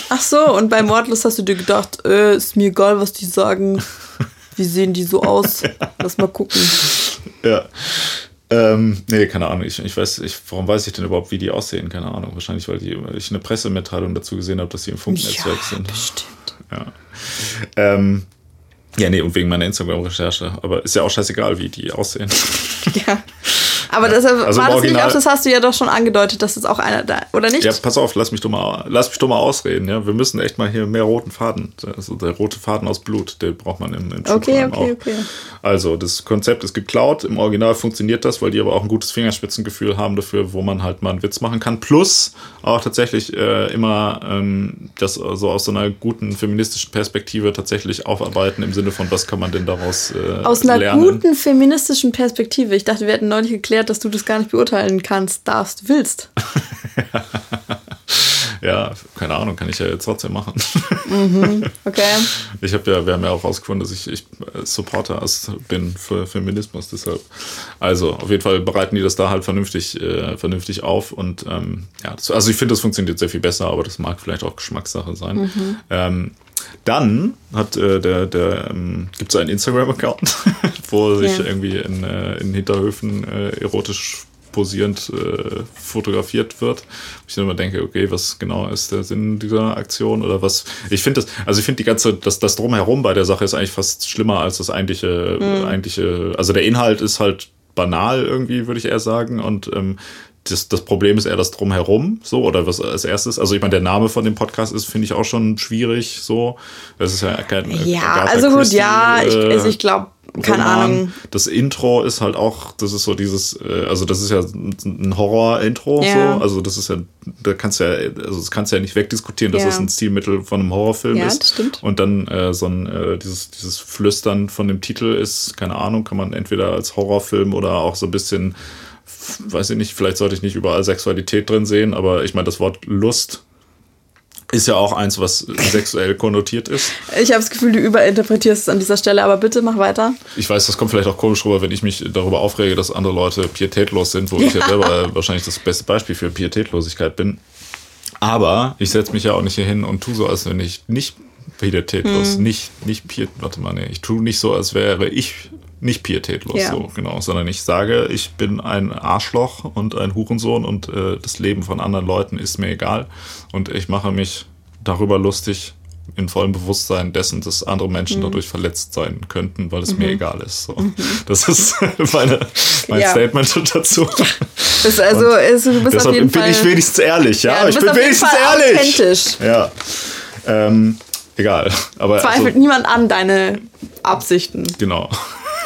Ach so, und bei Mordlust hast du dir gedacht, äh, ist mir egal, was die sagen. [LAUGHS] Wie sehen die so aus? Lass mal gucken. Ja. Ähm, nee, keine Ahnung. Ich, ich weiß, ich, warum weiß ich denn überhaupt, wie die aussehen? Keine Ahnung. Wahrscheinlich, weil, die, weil ich eine Pressemitteilung dazu gesehen habe, dass sie im Funknetzwerk sind. bestimmt. Ja. Ähm, ja, nee, und wegen meiner Instagram-Recherche. Aber ist ja auch scheißegal, wie die aussehen. [LAUGHS] Ja. Aber deshalb Also war das nicht Original- auch, das hast du ja doch schon angedeutet, dass es auch einer da, oder nicht? Ja, pass auf, lass mich doch mal, lass mich doch mal ausreden. Ja, wir müssen echt mal hier mehr roten Faden. Also der rote Faden aus Blut, den braucht man im, im Okay, okay, auch. okay. Also das Konzept ist geklaut. Im Original funktioniert das, weil die aber auch ein gutes Fingerspitzengefühl haben dafür, wo man halt mal einen Witz machen kann. Plus auch tatsächlich äh, immer ähm, das so aus so einer guten feministischen Perspektive tatsächlich aufarbeiten im Sinne von, was kann man denn daraus äh, Aus einer lernen. guten feministischen Perspektive. Ich dachte, wir hätten neulich geklärt, dass du das gar nicht beurteilen kannst, darfst, willst. [LAUGHS] Ja, keine Ahnung, kann ich ja jetzt trotzdem machen. Okay. [LAUGHS] Ich habe ja, wir haben ja auch rausgefunden, dass ich, ich äh, Supporter bin für Feminismus, deshalb. Also, auf jeden Fall bereiten die das da halt vernünftig, äh, vernünftig auf und ähm, ja, das, also ich finde, das funktioniert sehr viel besser, aber das mag vielleicht auch Geschmackssache sein. Ähm, dann hat äh, der, der ähm, gibt es einen Instagram-Account, [LAUGHS] wo sich Ja. irgendwie in, äh, in Hinterhöfen äh, erotisch posierend äh, fotografiert wird. Ich dann immer denke, okay, was genau ist der Sinn dieser Aktion oder was? Ich finde das, also ich finde die ganze, das, das drumherum bei der Sache ist eigentlich fast schlimmer als das eigentliche, eigentliche, also der Inhalt ist halt banal irgendwie, würde ich eher sagen und ähm, das, das Problem ist eher das Drumherum, so, oder was als erstes. Also, ich meine, der Name von dem Podcast ist, finde ich, auch schon schwierig, so. Das ist ja kein. Ja, Agatha also gut, Christie, ja, ich, äh, also ich glaube, keine Roman. Ahnung. Das Intro ist halt auch, das ist so dieses, äh, also das ist ja ein Horror-Intro, Ja. so. Also das ist ja, da kannst du ja, also das kannst du ja nicht wegdiskutieren, dass Ja. das ein Stilmittel von einem Horrorfilm Ja, ist. das stimmt. Und dann äh, so ein, äh, dieses, dieses Flüstern von dem Titel ist, keine Ahnung, kann man entweder als Horrorfilm oder auch so ein bisschen, weiß ich nicht, vielleicht sollte ich nicht überall Sexualität drin sehen, aber ich meine, das Wort Lust ist ja auch eins, was sexuell konnotiert ist. Ich habe das Gefühl, du überinterpretierst es an dieser Stelle, aber bitte mach weiter. Ich weiß, das kommt vielleicht auch komisch rüber, wenn ich mich darüber aufrege, dass andere Leute pietätlos sind, wo ich ja selber wahrscheinlich das beste Beispiel für Pietätlosigkeit bin. Aber ich setze mich ja auch nicht hier hin und tue so, als wenn ich nicht pietätlos, nicht, nicht piet, warte mal, nee, ich tue nicht so, als wäre ich nicht pietätlos, Ja. so, genau, sondern ich sage, ich bin ein Arschloch und ein Hurensohn und äh, das Leben von anderen Leuten ist mir egal und ich mache mich darüber lustig, in vollem Bewusstsein dessen, dass andere Mhm. Menschen dadurch verletzt sein könnten, weil es mir egal ist. So. Das ist [LAUGHS] meine, mein Mhm. Ja. Statement dazu. Ist also, ist, du bist auf Deshalb jeden bin Fall. ich wenigstens ehrlich, ja. Ja, ich bin auf wenigstens ehrlich. authentisch. Ja. Ähm, egal. Aber Zweifelt also, niemand an deine Absichten. Genau.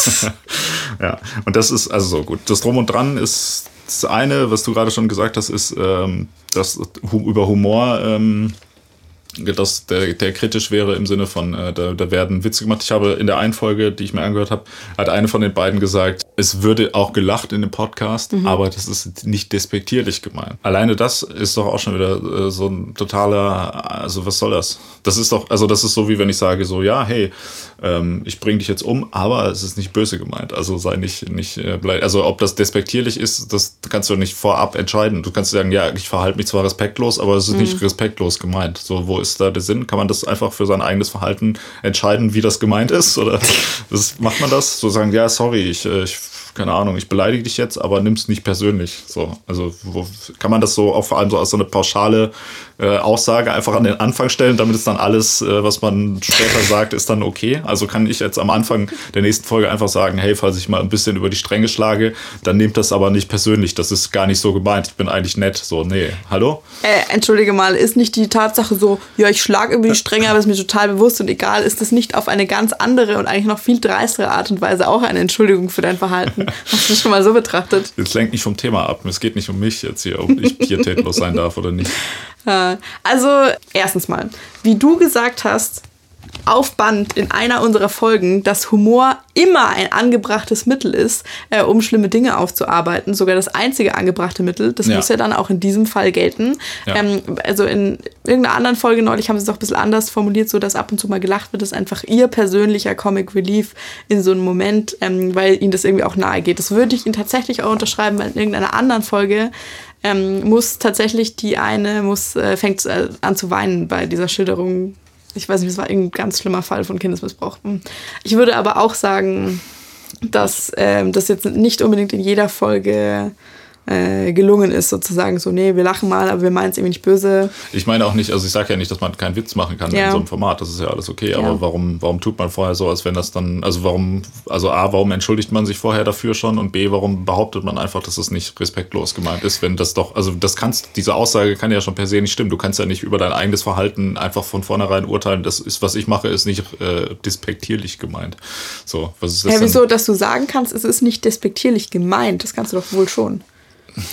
[LAUGHS] ja, und das ist also so gut. Das Drum und Dran ist das eine, was du gerade schon gesagt hast, ist, ähm, dass hu über Humor, ähm, dass der, der kritisch wäre im Sinne von, äh, da, da werden Witze gemacht. Ich habe in der einen Folge, die ich mir angehört habe, hat eine von den beiden gesagt, es würde auch gelacht in dem Podcast, mhm. aber das ist nicht despektierlich gemeint. Alleine das ist doch auch schon wieder äh, so ein totaler, also was soll das? Das ist doch, also das ist so wie wenn ich sage so, ja, hey, ähm, ich bringe dich jetzt um, aber es ist nicht böse gemeint. Also sei nicht, nicht, äh, also ob das despektierlich ist, das kannst du nicht vorab entscheiden. Du kannst sagen, ja, ich verhalte mich zwar respektlos, aber es ist mhm. nicht respektlos gemeint. So, wo ist da der Sinn? Kann man das einfach für sein eigenes Verhalten entscheiden, wie das gemeint ist? Oder [LAUGHS] das, macht man das? So sagen, ja, sorry, ich, äh, ich keine Ahnung, ich beleidige dich jetzt, aber nimm es nicht persönlich. So, also wo, kann man das so auch vor allem so als so eine pauschale äh, Aussage einfach an den Anfang stellen, damit es dann alles, äh, was man später sagt, ist dann okay. Also kann ich jetzt am Anfang der nächsten Folge einfach sagen, hey, falls ich mal ein bisschen über die Stränge schlage, dann nehmt das aber nicht persönlich. Das ist gar nicht so gemeint. Ich bin eigentlich nett. So, nee, hallo? Äh, entschuldige mal, ist nicht die Tatsache so, ja, ich schlage über die Stränge, aber ist mir total bewusst und egal, ist das nicht auf eine ganz andere und eigentlich noch viel dreistere Art und Weise auch eine Entschuldigung für dein Verhalten? Hast du schon mal so betrachtet? Jetzt lenkt nicht vom Thema ab. Es geht nicht um mich jetzt hier, ob ich pietätlos sein darf oder nicht. [LAUGHS] Also, erstens mal, wie du gesagt hast, auf Band in einer unserer Folgen, dass Humor immer ein angebrachtes Mittel ist, äh, um schlimme Dinge aufzuarbeiten. Sogar das einzige angebrachte Mittel. Das ja. muss ja dann auch in diesem Fall gelten. Ja. Ähm, also in irgendeiner anderen Folge neulich haben sie es auch ein bisschen anders formuliert, so dass ab und zu mal gelacht wird. Das ist einfach ihr persönlicher Comic Relief in so einem Moment, ähm, weil ihnen das irgendwie auch nahe geht. Das würde ich ihnen tatsächlich auch unterschreiben, weil in irgendeiner anderen Folge ähm, muss tatsächlich die eine muss äh, fängt äh, an zu weinen bei dieser Schilderung. Ich weiß nicht, es war ein ganz schlimmer Fall von Kindesmissbrauch. Hm. Ich würde aber auch sagen, dass ähm, das jetzt nicht unbedingt in jeder Folge äh, gelungen ist, sozusagen so, nee, wir lachen mal, aber wir meinen es irgendwie nicht böse. Ich meine auch nicht, also ich sage ja nicht, dass man keinen Witz machen kann ja. in so einem Format, das ist ja alles okay, ja. aber warum, warum tut man vorher so, als wenn das dann, also warum, also A, warum entschuldigt man sich vorher dafür schon und B, warum behauptet man einfach, dass es nicht respektlos gemeint ist, wenn das doch, also das kannst, diese Aussage kann ja schon per se nicht stimmen, du kannst ja nicht über dein eigenes Verhalten einfach von vornherein urteilen, das ist, was ich mache, ist nicht äh, despektierlich gemeint. So, was ist das? Ja, wieso, dass du sagen kannst, es ist nicht despektierlich gemeint, das kannst du doch wohl schon.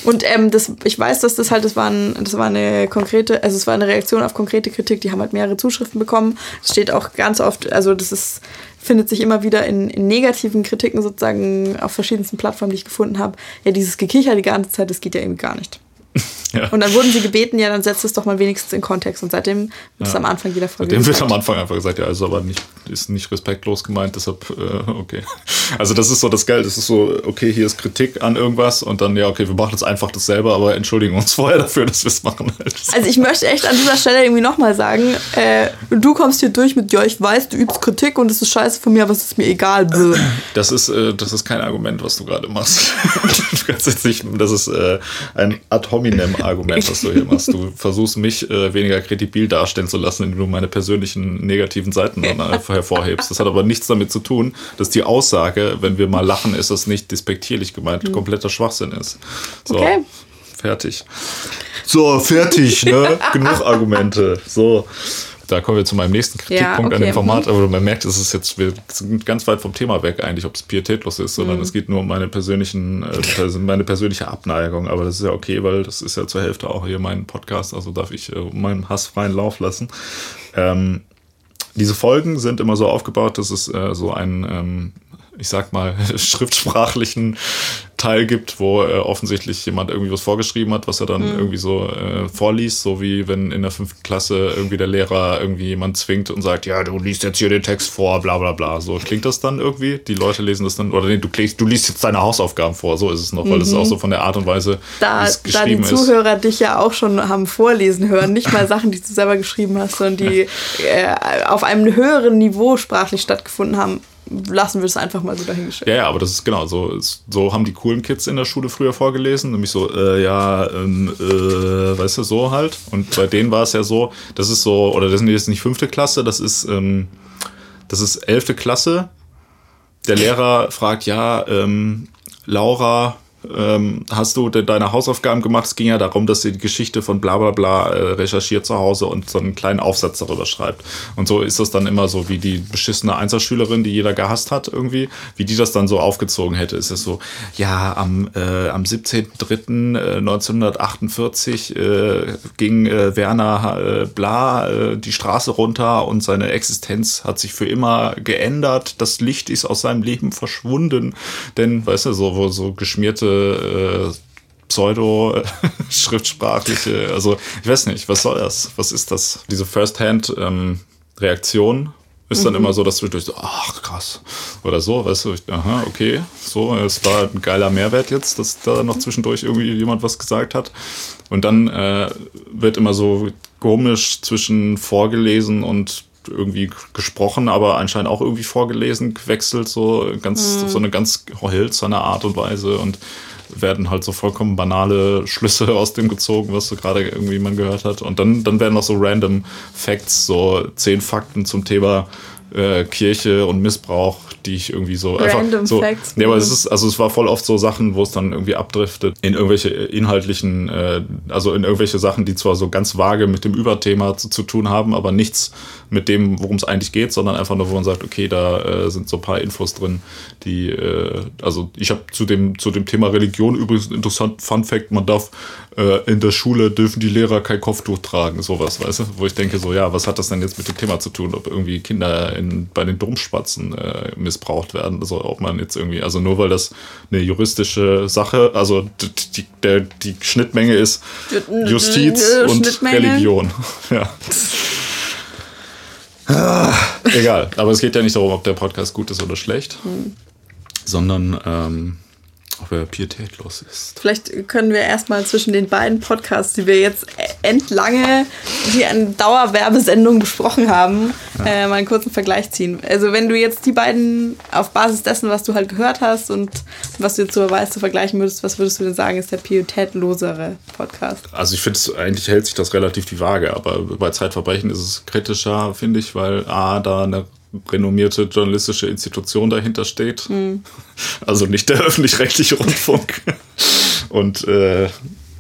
Und ähm, das, ich weiß, dass das halt, das war, ein, das war eine konkrete, also es war eine Reaktion auf konkrete Kritik, die haben halt mehrere Zuschriften bekommen. Es steht auch ganz oft, also das ist, findet sich immer wieder in, in negativen Kritiken sozusagen auf verschiedensten Plattformen, die ich gefunden habe. Ja, dieses Gekicher die ganze Zeit, das geht ja irgendwie gar nicht. [LAUGHS] Ja. Und dann wurden sie gebeten, ja, dann setzt es doch mal wenigstens in Kontext. Und seitdem wird es am Anfang jeder Folge Seitdem wird am Anfang einfach gesagt, ja, also aber nicht, ist nicht respektlos gemeint, deshalb, äh, okay. Also das ist so das Geld, das ist so, okay, hier ist Kritik an irgendwas und dann, ja, okay, wir machen jetzt einfach dasselbe, aber entschuldigen uns [LAUGHS] vorher dafür, dass wir es machen. Halt. Also ich möchte echt an dieser Stelle irgendwie nochmal sagen, äh, du kommst hier durch mit, ja, ich weiß, du übst Kritik und es ist scheiße von mir, aber es ist mir egal. Das ist, äh, das ist kein Argument, was du gerade machst. [LAUGHS] du kannst jetzt nicht, das ist äh, ein Ad hominem Argument, [LAUGHS] was du hier machst. Du versuchst mich äh, weniger kredibil darstellen zu lassen, indem du meine persönlichen negativen Seiten äh, [LAUGHS] hervorhebst. Das hat aber nichts damit zu tun, dass die Aussage, wenn wir mal lachen, ist das nicht despektierlich gemeint, mhm. kompletter Schwachsinn ist. So, okay. fertig. So, fertig, ne? [LAUGHS] Genug Argumente. So da kommen wir zu meinem nächsten Kritikpunkt ja, okay. an dem Format, mhm. aber man merkt, es ist jetzt, wir sind ganz weit vom Thema weg eigentlich, ob es pietätlos ist, sondern mhm. es geht nur um meine persönlichen, äh, meine persönliche Abneigung, aber das ist ja okay, weil das ist ja zur Hälfte auch hier mein Podcast, also darf ich äh, meinen Hass freien Lauf lassen. Ähm, diese Folgen sind immer so aufgebaut, dass es äh, so ein, ähm, ich sag mal, [LAUGHS] schriftsprachlichen Teil gibt, wo äh, offensichtlich jemand irgendwie was vorgeschrieben hat, was er dann mhm. irgendwie so äh, vorliest, so wie wenn in der fünften Klasse irgendwie der Lehrer irgendwie jemand zwingt und sagt, ja, du liest jetzt hier den Text vor, bla bla bla. So klingt das dann irgendwie? Die Leute lesen das dann, oder nee, du, du liest jetzt deine Hausaufgaben vor, so ist es noch, mhm. weil es auch so von der Art und Weise da, es geschrieben ist. Da die Zuhörer ist. dich ja auch schon haben vorlesen hören, nicht mal Sachen, die du selber geschrieben hast, sondern die [LAUGHS] äh, auf einem höheren Niveau sprachlich stattgefunden haben, lassen wir es einfach mal so dahingestellt. Ja, ja, aber das ist genau so. So haben die coolen Kids in der Schule früher vorgelesen, nämlich so, äh, ja, ähm, äh, weißt du, so halt. Und bei denen war es ja so, das ist so, oder das sind jetzt nicht fünfte Klasse, das ist, ähm, das ist elfte Klasse. Der Lehrer fragt, ja, ähm, Laura, ähm, hast du de deine Hausaufgaben gemacht? Es ging ja darum, dass sie die Geschichte von bla bla bla äh, recherchiert zu Hause und so einen kleinen Aufsatz darüber schreibt. Und so ist das dann immer so, wie die beschissene Einzelschülerin, die jeder gehasst hat irgendwie, wie die das dann so aufgezogen hätte. Ist es so, ja, am, äh, am 17.03.1948 äh, ging äh, Werner äh, bla äh, die Straße runter und seine Existenz hat sich für immer geändert. Das Licht ist aus seinem Leben verschwunden. Denn, weißt du, so, so geschmierte äh, Pseudo-schriftsprachliche, [LAUGHS] also ich weiß nicht, was soll das? Was ist das? Diese First-Hand-Reaktion ähm, ist dann mhm. immer so, dass du durch so, ach krass, oder so, weißt du, ich, aha, okay, so, es war ein geiler Mehrwert jetzt, dass da noch zwischendurch irgendwie jemand was gesagt hat. Und dann äh, wird immer so komisch zwischen vorgelesen und irgendwie gesprochen, aber anscheinend auch irgendwie vorgelesen, gewechselt, so ganz, mhm. so eine ganz hölzerne Art und Weise und werden halt so vollkommen banale Schlüsse [LAUGHS] aus dem gezogen, was so gerade irgendwie man gehört hat. Und dann, dann werden noch so random Facts, so zehn Fakten zum Thema äh, Kirche und Missbrauch die ich irgendwie so Random einfach so. Facts. Nee, aber es ist, also es war voll oft so Sachen, wo es dann irgendwie abdriftet in irgendwelche inhaltlichen, äh, also in irgendwelche Sachen, die zwar so ganz vage mit dem Überthema zu, zu tun haben, aber nichts mit dem, worum es eigentlich geht, sondern einfach nur, wo man sagt, okay, da äh, sind so ein paar Infos drin, die, äh, also ich habe zu dem, zu dem Thema Religion übrigens interessant, Fun Fact, man darf äh, in der Schule dürfen die Lehrer kein Kopftuch tragen, sowas, weißt du? Wo ich denke, so, ja, was hat das denn jetzt mit dem Thema zu tun, ob irgendwie Kinder in, bei den Domspatzen äh, missbraucht werden. Also ob man jetzt irgendwie, also nur weil das eine juristische Sache, also die, der, die Schnittmenge ist Justiz und Religion. [LAUGHS] Ja. [LAUGHS] Ah, egal, aber es geht ja nicht darum, ob der Podcast gut ist oder schlecht, hm. sondern ähm, ob er pietätlos ist. Vielleicht können wir erstmal zwischen den beiden Podcasts, die wir jetzt entlange wie eine Dauerwerbesendung besprochen haben, ja. äh, mal einen kurzen Vergleich ziehen. Also wenn du jetzt die beiden auf Basis dessen, was du halt gehört hast und was du jetzt so weißt, zu vergleichen würdest, was würdest du denn sagen, ist der pietätlosere Podcast? Also ich finde, eigentlich hält sich das relativ die Waage, aber bei Zeitverbrechen ist es kritischer, finde ich, weil A, da eine renommierte journalistische Institution dahinter steht. Mhm. Also nicht der öffentlich-rechtliche Rundfunk. Und äh,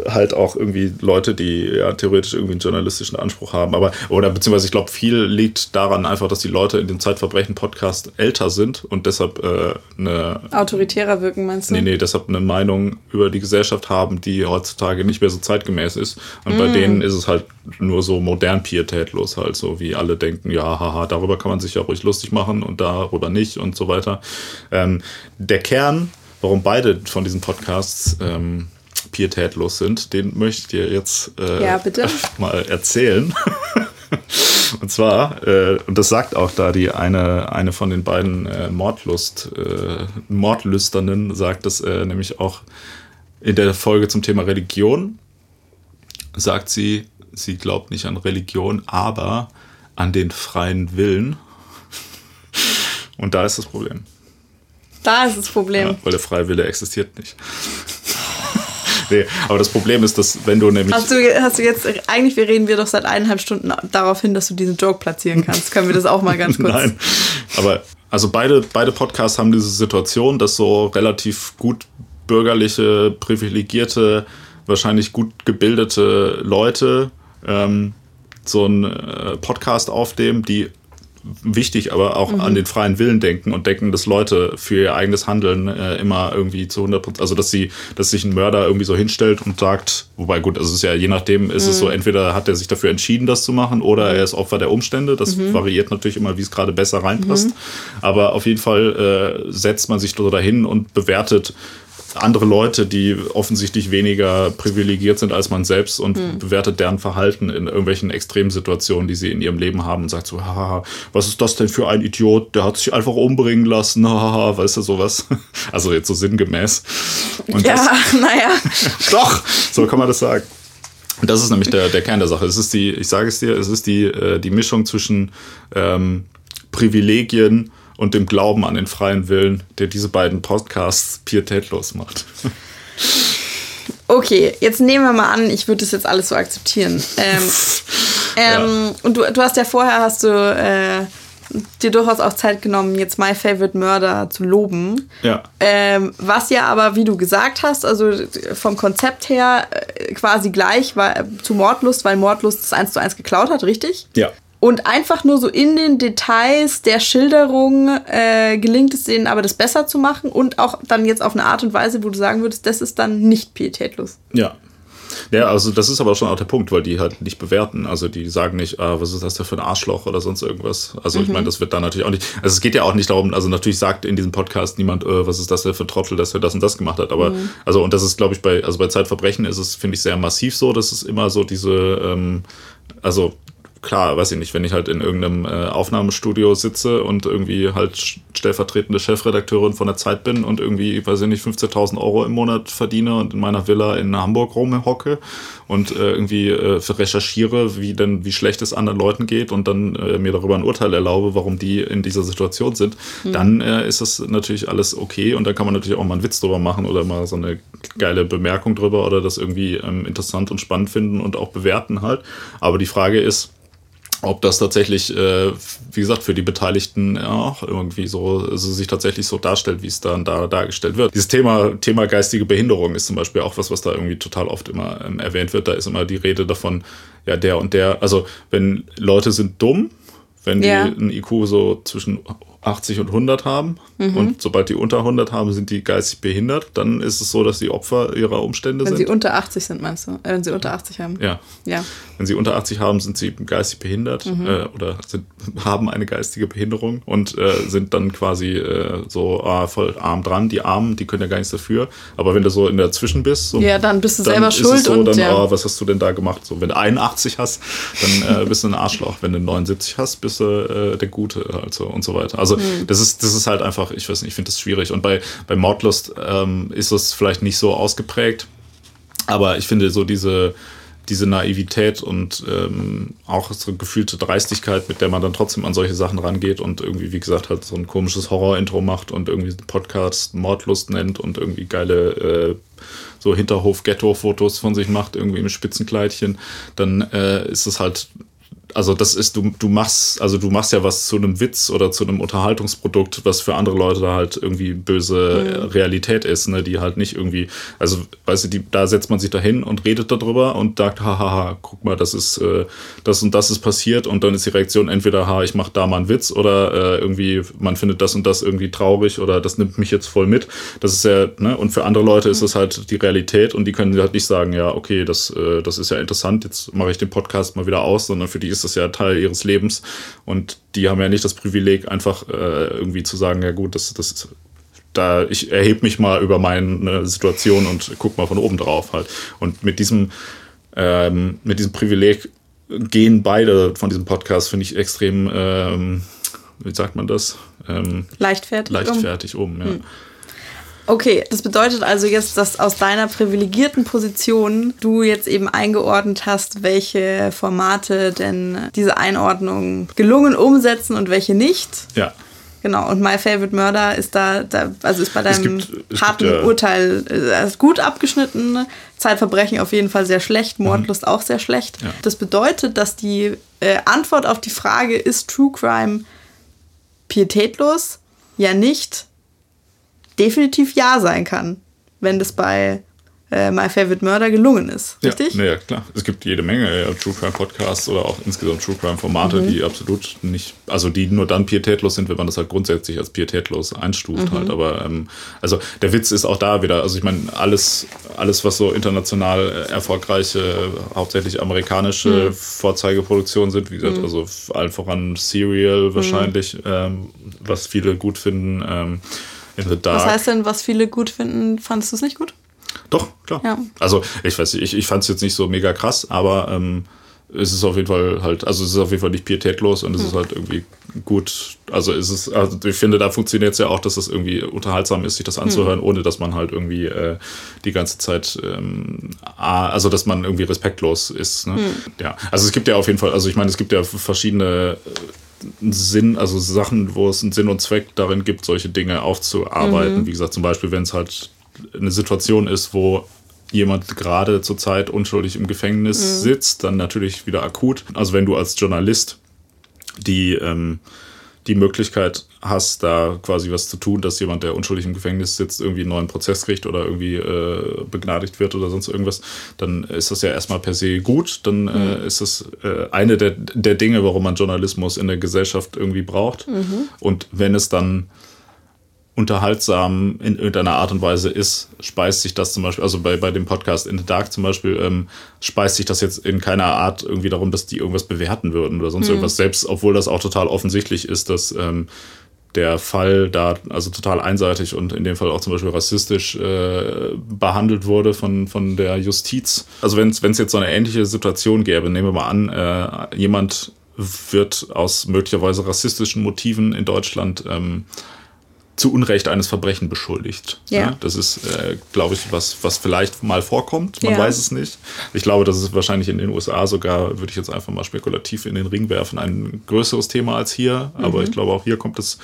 halt auch irgendwie Leute, die ja theoretisch irgendwie einen journalistischen Anspruch haben. Aber, oder beziehungsweise ich glaube, viel liegt daran einfach, dass die Leute in dem Zeitverbrechen-Podcast älter sind und deshalb äh, eine. Autoritärer wirken, meinst du? Nee, nee, deshalb eine Meinung über die Gesellschaft haben, die heutzutage nicht mehr so zeitgemäß ist. Und mm. bei denen ist es halt nur so modern pietätlos, halt so, wie alle denken, ja, haha, darüber kann man sich ja ruhig lustig machen und darüber nicht und so weiter. Ähm, der Kern, warum beide von diesen Podcasts ähm, pietätlos sind, den möchte ich dir jetzt äh, ja, [LAUGHS] mal erzählen. [LAUGHS] und zwar, äh, und das sagt auch da die eine, eine von den beiden äh, Mordlust, äh, Mordlüsternen, sagt das äh, nämlich auch in der Folge zum Thema Religion, sagt sie, sie glaubt nicht an Religion, aber an den freien Willen. Und da ist das Problem. Da ist das Problem. Ja, weil der freie Wille existiert nicht. [LAUGHS] nee, aber das Problem ist, dass wenn du nämlich. Hast du, hast du jetzt, eigentlich wir reden wir doch seit eineinhalb Stunden darauf hin, dass du diesen Joke platzieren kannst. Können wir das auch mal ganz [LAUGHS] kurz? Nein, aber also beide, beide Podcasts haben diese Situation, dass so relativ gut bürgerliche, privilegierte, wahrscheinlich gut gebildete Leute ähm, so einen äh, Podcast aufnehmen, die wichtig, aber auch mhm. an den freien Willen denken und denken, dass Leute für ihr eigenes Handeln äh, immer irgendwie zu 100 Prozent, also dass sie, dass sich ein Mörder irgendwie so hinstellt und sagt, wobei gut, also es ist ja je nachdem, ist mhm. es so, mhm. entweder hat er sich dafür entschieden, das zu machen oder er ist Opfer der Umstände. Das mhm. variiert natürlich immer, wie es gerade besser reinpasst. Mhm. Aber auf jeden Fall äh, setzt man sich so dahin und bewertet, andere Leute, die offensichtlich weniger privilegiert sind als man selbst und hm. bewertet deren Verhalten in irgendwelchen Extremsituationen, die sie in ihrem Leben haben und sagt so, haha, was ist das denn für ein Idiot, der hat sich einfach umbringen lassen, haha, weißt du, sowas. [LAUGHS] Also jetzt so sinngemäß. Und ja, [LAUGHS] naja. [LAUGHS] Doch, so kann man das sagen. Das ist nämlich der, der Kern der Sache. Es ist die, ich sage es dir, es ist die, äh, die Mischung zwischen ähm, Privilegien und dem Glauben an den freien Willen, der diese beiden Podcasts pietätlos macht. Okay, jetzt nehmen wir mal an, ich würde das jetzt alles so akzeptieren. Ähm, [LAUGHS] ähm, ja. Und du, du hast ja vorher hast du äh, dir durchaus auch Zeit genommen, jetzt My Favorite Murder zu loben. Ja. Ähm, was ja aber, wie du gesagt hast, also vom Konzept her äh, quasi gleich war, zu Mordlust, weil Mordlust das eins zu eins geklaut hat, richtig? Ja. Und einfach nur so in den Details der Schilderung äh, gelingt es denen aber, das besser zu machen und auch dann jetzt auf eine Art und Weise, wo du sagen würdest, das ist dann nicht pietätlos. Ja. Ja, also das ist aber schon auch der Punkt, weil die halt nicht bewerten. Also die sagen nicht, ah, was ist das denn für ein Arschloch oder sonst irgendwas. Also mhm. ich meine, das wird dann natürlich auch nicht. Also es geht ja auch nicht darum, also natürlich sagt in diesem Podcast niemand, äh, was ist das denn für ein Trottel, dass er das und das gemacht hat. Aber mhm. also, und das ist, glaube ich, bei, also bei Zeitverbrechen ist es, finde ich, sehr massiv so, dass es immer so diese, ähm, also klar, weiß ich nicht, wenn ich halt in irgendeinem äh, Aufnahmestudio sitze und irgendwie halt stellvertretende Chefredakteurin von der Zeit bin und irgendwie, weiß ich nicht, 15.000 Euro im Monat verdiene und in meiner Villa in Hamburg rumhocke und äh, irgendwie äh, recherchiere, wie denn, wie schlecht es anderen Leuten geht und dann äh, mir darüber ein Urteil erlaube, warum die in dieser Situation sind, mhm. dann äh, ist das natürlich alles okay und dann kann man natürlich auch mal einen Witz drüber machen oder mal so eine geile Bemerkung drüber oder das irgendwie ähm, interessant und spannend finden und auch bewerten halt. Aber die Frage ist, ob das tatsächlich, äh, wie gesagt, für die Beteiligten ja, auch irgendwie so also sich tatsächlich so darstellt, wie es dann da dargestellt wird. Dieses Thema, Thema geistige Behinderung ist zum Beispiel auch was, was da irgendwie total oft immer ähm, erwähnt wird. Da ist immer die Rede davon, ja, der und der, also wenn Leute sind dumm, wenn die ja. ein IQ so zwischen 80 und 100 haben mhm. und sobald die unter 100 haben, sind die geistig behindert, dann ist es so, dass die Opfer ihrer Umstände wenn sind. Wenn sie unter 80 sind, meinst du? Äh, wenn sie unter 80 haben? Ja. ja. Wenn sie unter 80 haben, sind sie geistig behindert mhm. äh, oder sind, haben eine geistige Behinderung und äh, sind dann quasi äh, so ah, voll arm dran. Die Armen, die können ja gar nichts dafür. Aber wenn du so in der Zwischen bist, so, ja, dann bist du selber schuld. So, und, dann, ja. oh, was hast du denn da gemacht? So, wenn du 81 hast, dann äh, bist du ein Arschloch. Wenn du 79 hast, bist du äh, der Gute also und so weiter. Also mhm. das ist das ist halt einfach, ich weiß nicht, ich finde das schwierig. Und bei, bei Mordlust ähm, ist es vielleicht nicht so ausgeprägt. Aber ich finde so diese, diese Naivität und ähm, auch so gefühlte Dreistigkeit, mit der man dann trotzdem an solche Sachen rangeht und irgendwie, wie gesagt, halt so ein komisches Horror-Intro macht und irgendwie Podcast Mordlust nennt und irgendwie geile äh, so Hinterhof-Ghetto-Fotos von sich macht, irgendwie im Spitzenkleidchen, dann äh, ist es halt also das ist, du, du machst, also du machst ja was zu einem Witz oder zu einem Unterhaltungsprodukt, was für andere Leute da halt irgendwie böse mhm. Realität ist, ne, die halt nicht irgendwie, also weißt du, die, da setzt man sich dahin und redet darüber und sagt, hahaha, guck mal, das ist, äh, das und das ist passiert und dann ist die Reaktion entweder, ha, ich mach da mal einen Witz oder äh, irgendwie, man findet das und das irgendwie traurig oder das nimmt mich jetzt voll mit. Das ist ja, ne, und für andere Leute mhm. ist das halt die Realität und die können halt nicht sagen, ja, okay, das, äh, das ist ja interessant, jetzt mache ich den Podcast mal wieder aus, sondern für die ist ist das ja Teil ihres Lebens. Und die haben ja nicht das Privileg, einfach äh, irgendwie zu sagen, ja gut, das, das da, ich erhebe mich mal über meine Situation und guck mal von oben drauf halt. Und mit diesem, ähm, mit diesem Privileg gehen beide von diesem Podcast, finde ich, extrem, ähm, wie sagt man das? Ähm, leichtfertig, leichtfertig um, um ja. Hm. Okay, das bedeutet also jetzt, dass aus deiner privilegierten Position du jetzt eben eingeordnet hast, welche Formate denn diese Einordnung gelungen umsetzen und welche nicht. Ja. Genau, und My Favorite Murder ist da, da also ist bei deinem es gibt, es harten gibt, ja. Urteil äh, gut abgeschnitten. Zeitverbrechen auf jeden Fall sehr schlecht, mhm. Mordlust mhm. auch sehr schlecht. Ja. Das bedeutet, dass die äh, Antwort auf die Frage, ist True Crime pietätlos? Ja, nicht definitiv ja sein kann, wenn das bei äh, My Favorite Murder gelungen ist. Richtig? Ja, ja, klar. Es gibt jede Menge ja, True Crime Podcasts oder auch insgesamt True Crime Formate, mhm. die absolut nicht, also die nur dann pietätlos sind, wenn man das halt grundsätzlich als pietätlos einstuft mhm. halt. Aber ähm, also der Witz ist auch da wieder. Also ich meine, alles, alles, was so international erfolgreiche, hauptsächlich amerikanische mhm. Vorzeigeproduktionen sind, wie gesagt, mhm. also allen voran Serial wahrscheinlich, mhm. ähm, was viele gut finden. Ähm, in the Dark. Was heißt denn, was viele gut finden? Fandest du es nicht gut? Doch, klar. Ja. Also ich weiß, ich, ich fand es jetzt nicht so mega krass, aber ähm, es ist auf jeden Fall halt, also es ist auf jeden Fall nicht pietätlos und es hm. ist halt irgendwie gut. Also es ist, also ich finde, da funktioniert es ja auch, dass es irgendwie unterhaltsam ist, sich das anzuhören, hm. ohne dass man halt irgendwie äh, die ganze Zeit, ähm, also dass man irgendwie respektlos ist. Ne? Hm. Ja, also es gibt ja auf jeden Fall, also ich meine, es gibt ja verschiedene Sinn, also Sachen, wo es einen Sinn und Zweck darin gibt, solche Dinge aufzuarbeiten. Mhm. Wie gesagt, zum Beispiel, wenn es halt eine Situation ist, wo jemand gerade zurzeit unschuldig im Gefängnis mhm. sitzt, dann natürlich wieder akut. Also wenn du als Journalist die, ähm, die Möglichkeit hast, da quasi was zu tun, dass jemand, der unschuldig im Gefängnis sitzt, irgendwie einen neuen Prozess kriegt oder irgendwie äh, begnadigt wird oder sonst irgendwas, dann ist das ja erstmal per se gut. Dann äh, mhm. äh, ist das äh, eine der, der Dinge, warum man Journalismus in der Gesellschaft irgendwie braucht. Mhm. Und wenn es dann unterhaltsam in irgendeiner Art und Weise ist, speist sich das zum Beispiel, also bei, bei dem Podcast In the Dark zum Beispiel, ähm, speist sich das jetzt in keiner Art irgendwie darum, dass die irgendwas bewerten würden oder sonst mhm. irgendwas, selbst obwohl das auch total offensichtlich ist, dass ähm, der Fall da also total einseitig und in dem Fall auch zum Beispiel rassistisch äh, behandelt wurde von, von der Justiz. Also wenn es jetzt so eine ähnliche Situation gäbe, nehmen wir mal an, äh, jemand wird aus möglicherweise rassistischen Motiven in Deutschland ähm, zu Unrecht eines Verbrechens beschuldigt. Ja. ja das ist, äh, glaube ich, was, was vielleicht mal vorkommt. Man ja. weiß es nicht. Ich glaube, das ist wahrscheinlich in den USA sogar, würde ich jetzt einfach mal spekulativ in den Ring werfen, ein größeres Thema als hier. Mhm. Aber ich glaube, auch hier kommt es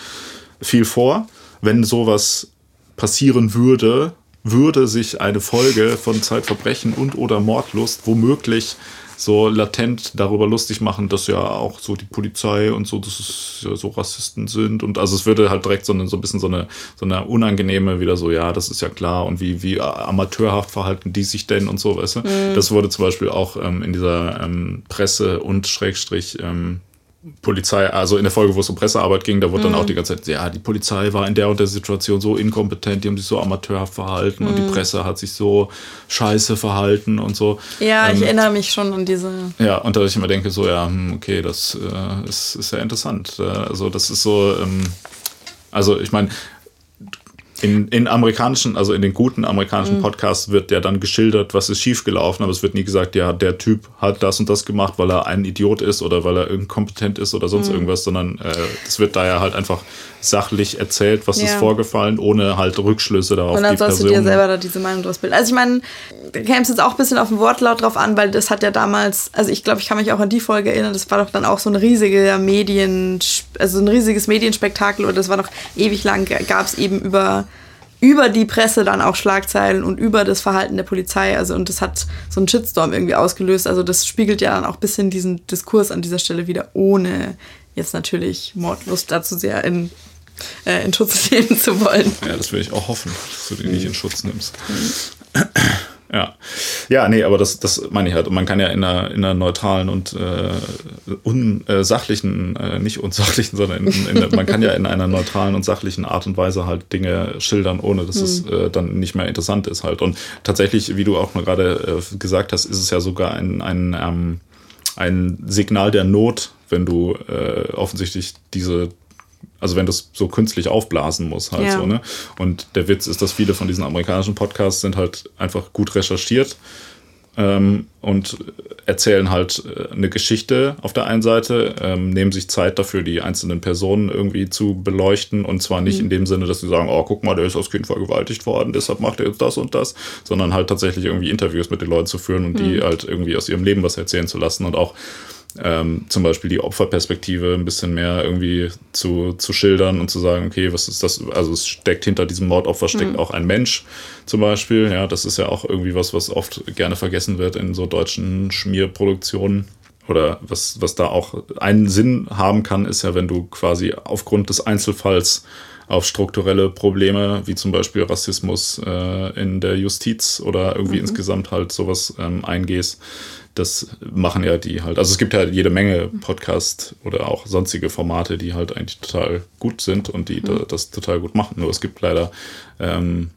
viel vor. Wenn sowas passieren würde, würde sich eine Folge von Zeitverbrechen und oder Mordlust womöglich so latent darüber lustig machen, dass ja auch so die Polizei und so, dass es ja so Rassisten sind. Und also es würde halt direkt so, eine, so ein bisschen so eine, so eine unangenehme, wieder so, ja, das ist ja klar und wie, wie amateurhaft verhalten die sich denn und so, weißt du? Mhm. Das wurde zum Beispiel auch ähm, in dieser ähm, Presse und Schrägstrich ähm, Polizei, also in der Folge, wo es um Pressearbeit ging, da wurde mhm. dann auch die ganze Zeit, ja, die Polizei war in der und der Situation so inkompetent, die haben sich so amateurhaft verhalten mhm. und die mhm. Presse hat sich so scheiße verhalten und so. Ja, ähm, ich erinnere mich schon an diese. Ja, und da ich immer denke, so, ja, hm, okay, das äh, ist, ist ja interessant. Äh, also, das ist so, ähm, also ich meine, in, in amerikanischen, also in den guten amerikanischen mhm. Podcasts wird ja dann geschildert, was ist schiefgelaufen, aber es wird nie gesagt, ja, der Typ hat das und das gemacht, weil er ein Idiot ist oder weil er inkompetent ist oder sonst mhm. irgendwas, sondern es äh, wird da ja halt einfach sachlich erzählt, was ja. ist vorgefallen, ohne halt Rückschlüsse darauf. Und dann sollst Person. du dir selber da diese Meinung draus bilden. Also ich meine, da käme es jetzt auch ein bisschen auf den Wortlaut drauf an, weil das hat ja damals, also ich glaube, ich kann mich auch an die Folge erinnern, das war doch dann auch so ein riesiger Medien, also ein riesiges Medienspektakel oder das war noch ewig lang, gab es eben über über die Presse dann auch Schlagzeilen und über das Verhalten der Polizei. Also, und das hat so einen Shitstorm irgendwie ausgelöst. Also, das spiegelt ja dann auch ein bisschen diesen Diskurs an dieser Stelle wieder, ohne jetzt natürlich Mordlust dazu sehr in, äh, in Schutz [LAUGHS] nehmen zu wollen. Ja, das würde ich auch hoffen, dass du die nicht in Schutz nimmst. Ja. Ja, nee, aber das, das meine ich halt. Und man kann ja in einer, in einer neutralen und äh, unsachlichen, äh, nicht unsachlichen, sondern in, in, man kann ja in einer neutralen und sachlichen Art und Weise halt Dinge schildern, ohne dass hm. es äh, dann nicht mehr interessant ist halt. Und tatsächlich, wie du auch mal gerade äh, gesagt hast, ist es ja sogar ein, ein, ähm, ein Signal der Not, wenn du äh, offensichtlich diese also wenn das so künstlich aufblasen muss halt ja. so, ne? Und der Witz ist, dass viele von diesen amerikanischen Podcasts sind halt einfach gut recherchiert ähm, und erzählen halt äh, eine Geschichte auf der einen Seite, ähm, nehmen sich Zeit dafür, die einzelnen Personen irgendwie zu beleuchten und zwar nicht mhm. in dem Sinne, dass sie sagen, oh, guck mal, der ist als Kind vergewaltigt worden, deshalb macht er jetzt das und das, sondern halt tatsächlich irgendwie Interviews mit den Leuten zu führen und mhm. die halt irgendwie aus ihrem Leben was erzählen zu lassen und auch ähm, zum Beispiel die Opferperspektive ein bisschen mehr irgendwie zu, zu schildern und zu sagen, okay, was ist das? Also es steckt hinter diesem Mordopfer steckt mhm. auch ein Mensch zum Beispiel. Ja, das ist ja auch irgendwie was, was oft gerne vergessen wird in so deutschen Schmierproduktionen. Oder was, was da auch einen Sinn haben kann, ist ja, wenn du quasi aufgrund des Einzelfalls auf strukturelle Probleme wie zum Beispiel Rassismus äh, in der Justiz oder irgendwie mhm. insgesamt halt sowas ähm, eingehst das machen ja die halt. Also es gibt ja jede Menge Podcast oder auch sonstige Formate, die halt eigentlich total gut sind und die mhm. das total gut machen. Nur es gibt leider ähm,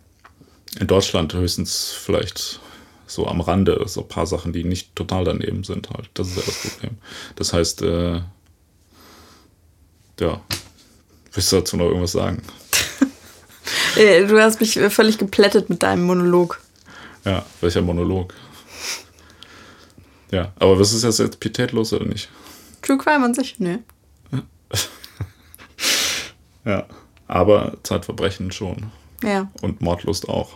in Deutschland höchstens vielleicht so am Rande so ein paar Sachen, die nicht total daneben sind halt. Das ist ja das Problem. Das heißt, äh, ja, willst du dazu noch irgendwas sagen? [LAUGHS] Äh, du hast mich völlig geplättet mit deinem Monolog. Ja, welcher Monolog? Ja, aber was ist das jetzt pietätlos oder nicht? True Crime an sich, ne. [LAUGHS] ja, aber Zeitverbrechen schon. Ja. Und Mordlust auch.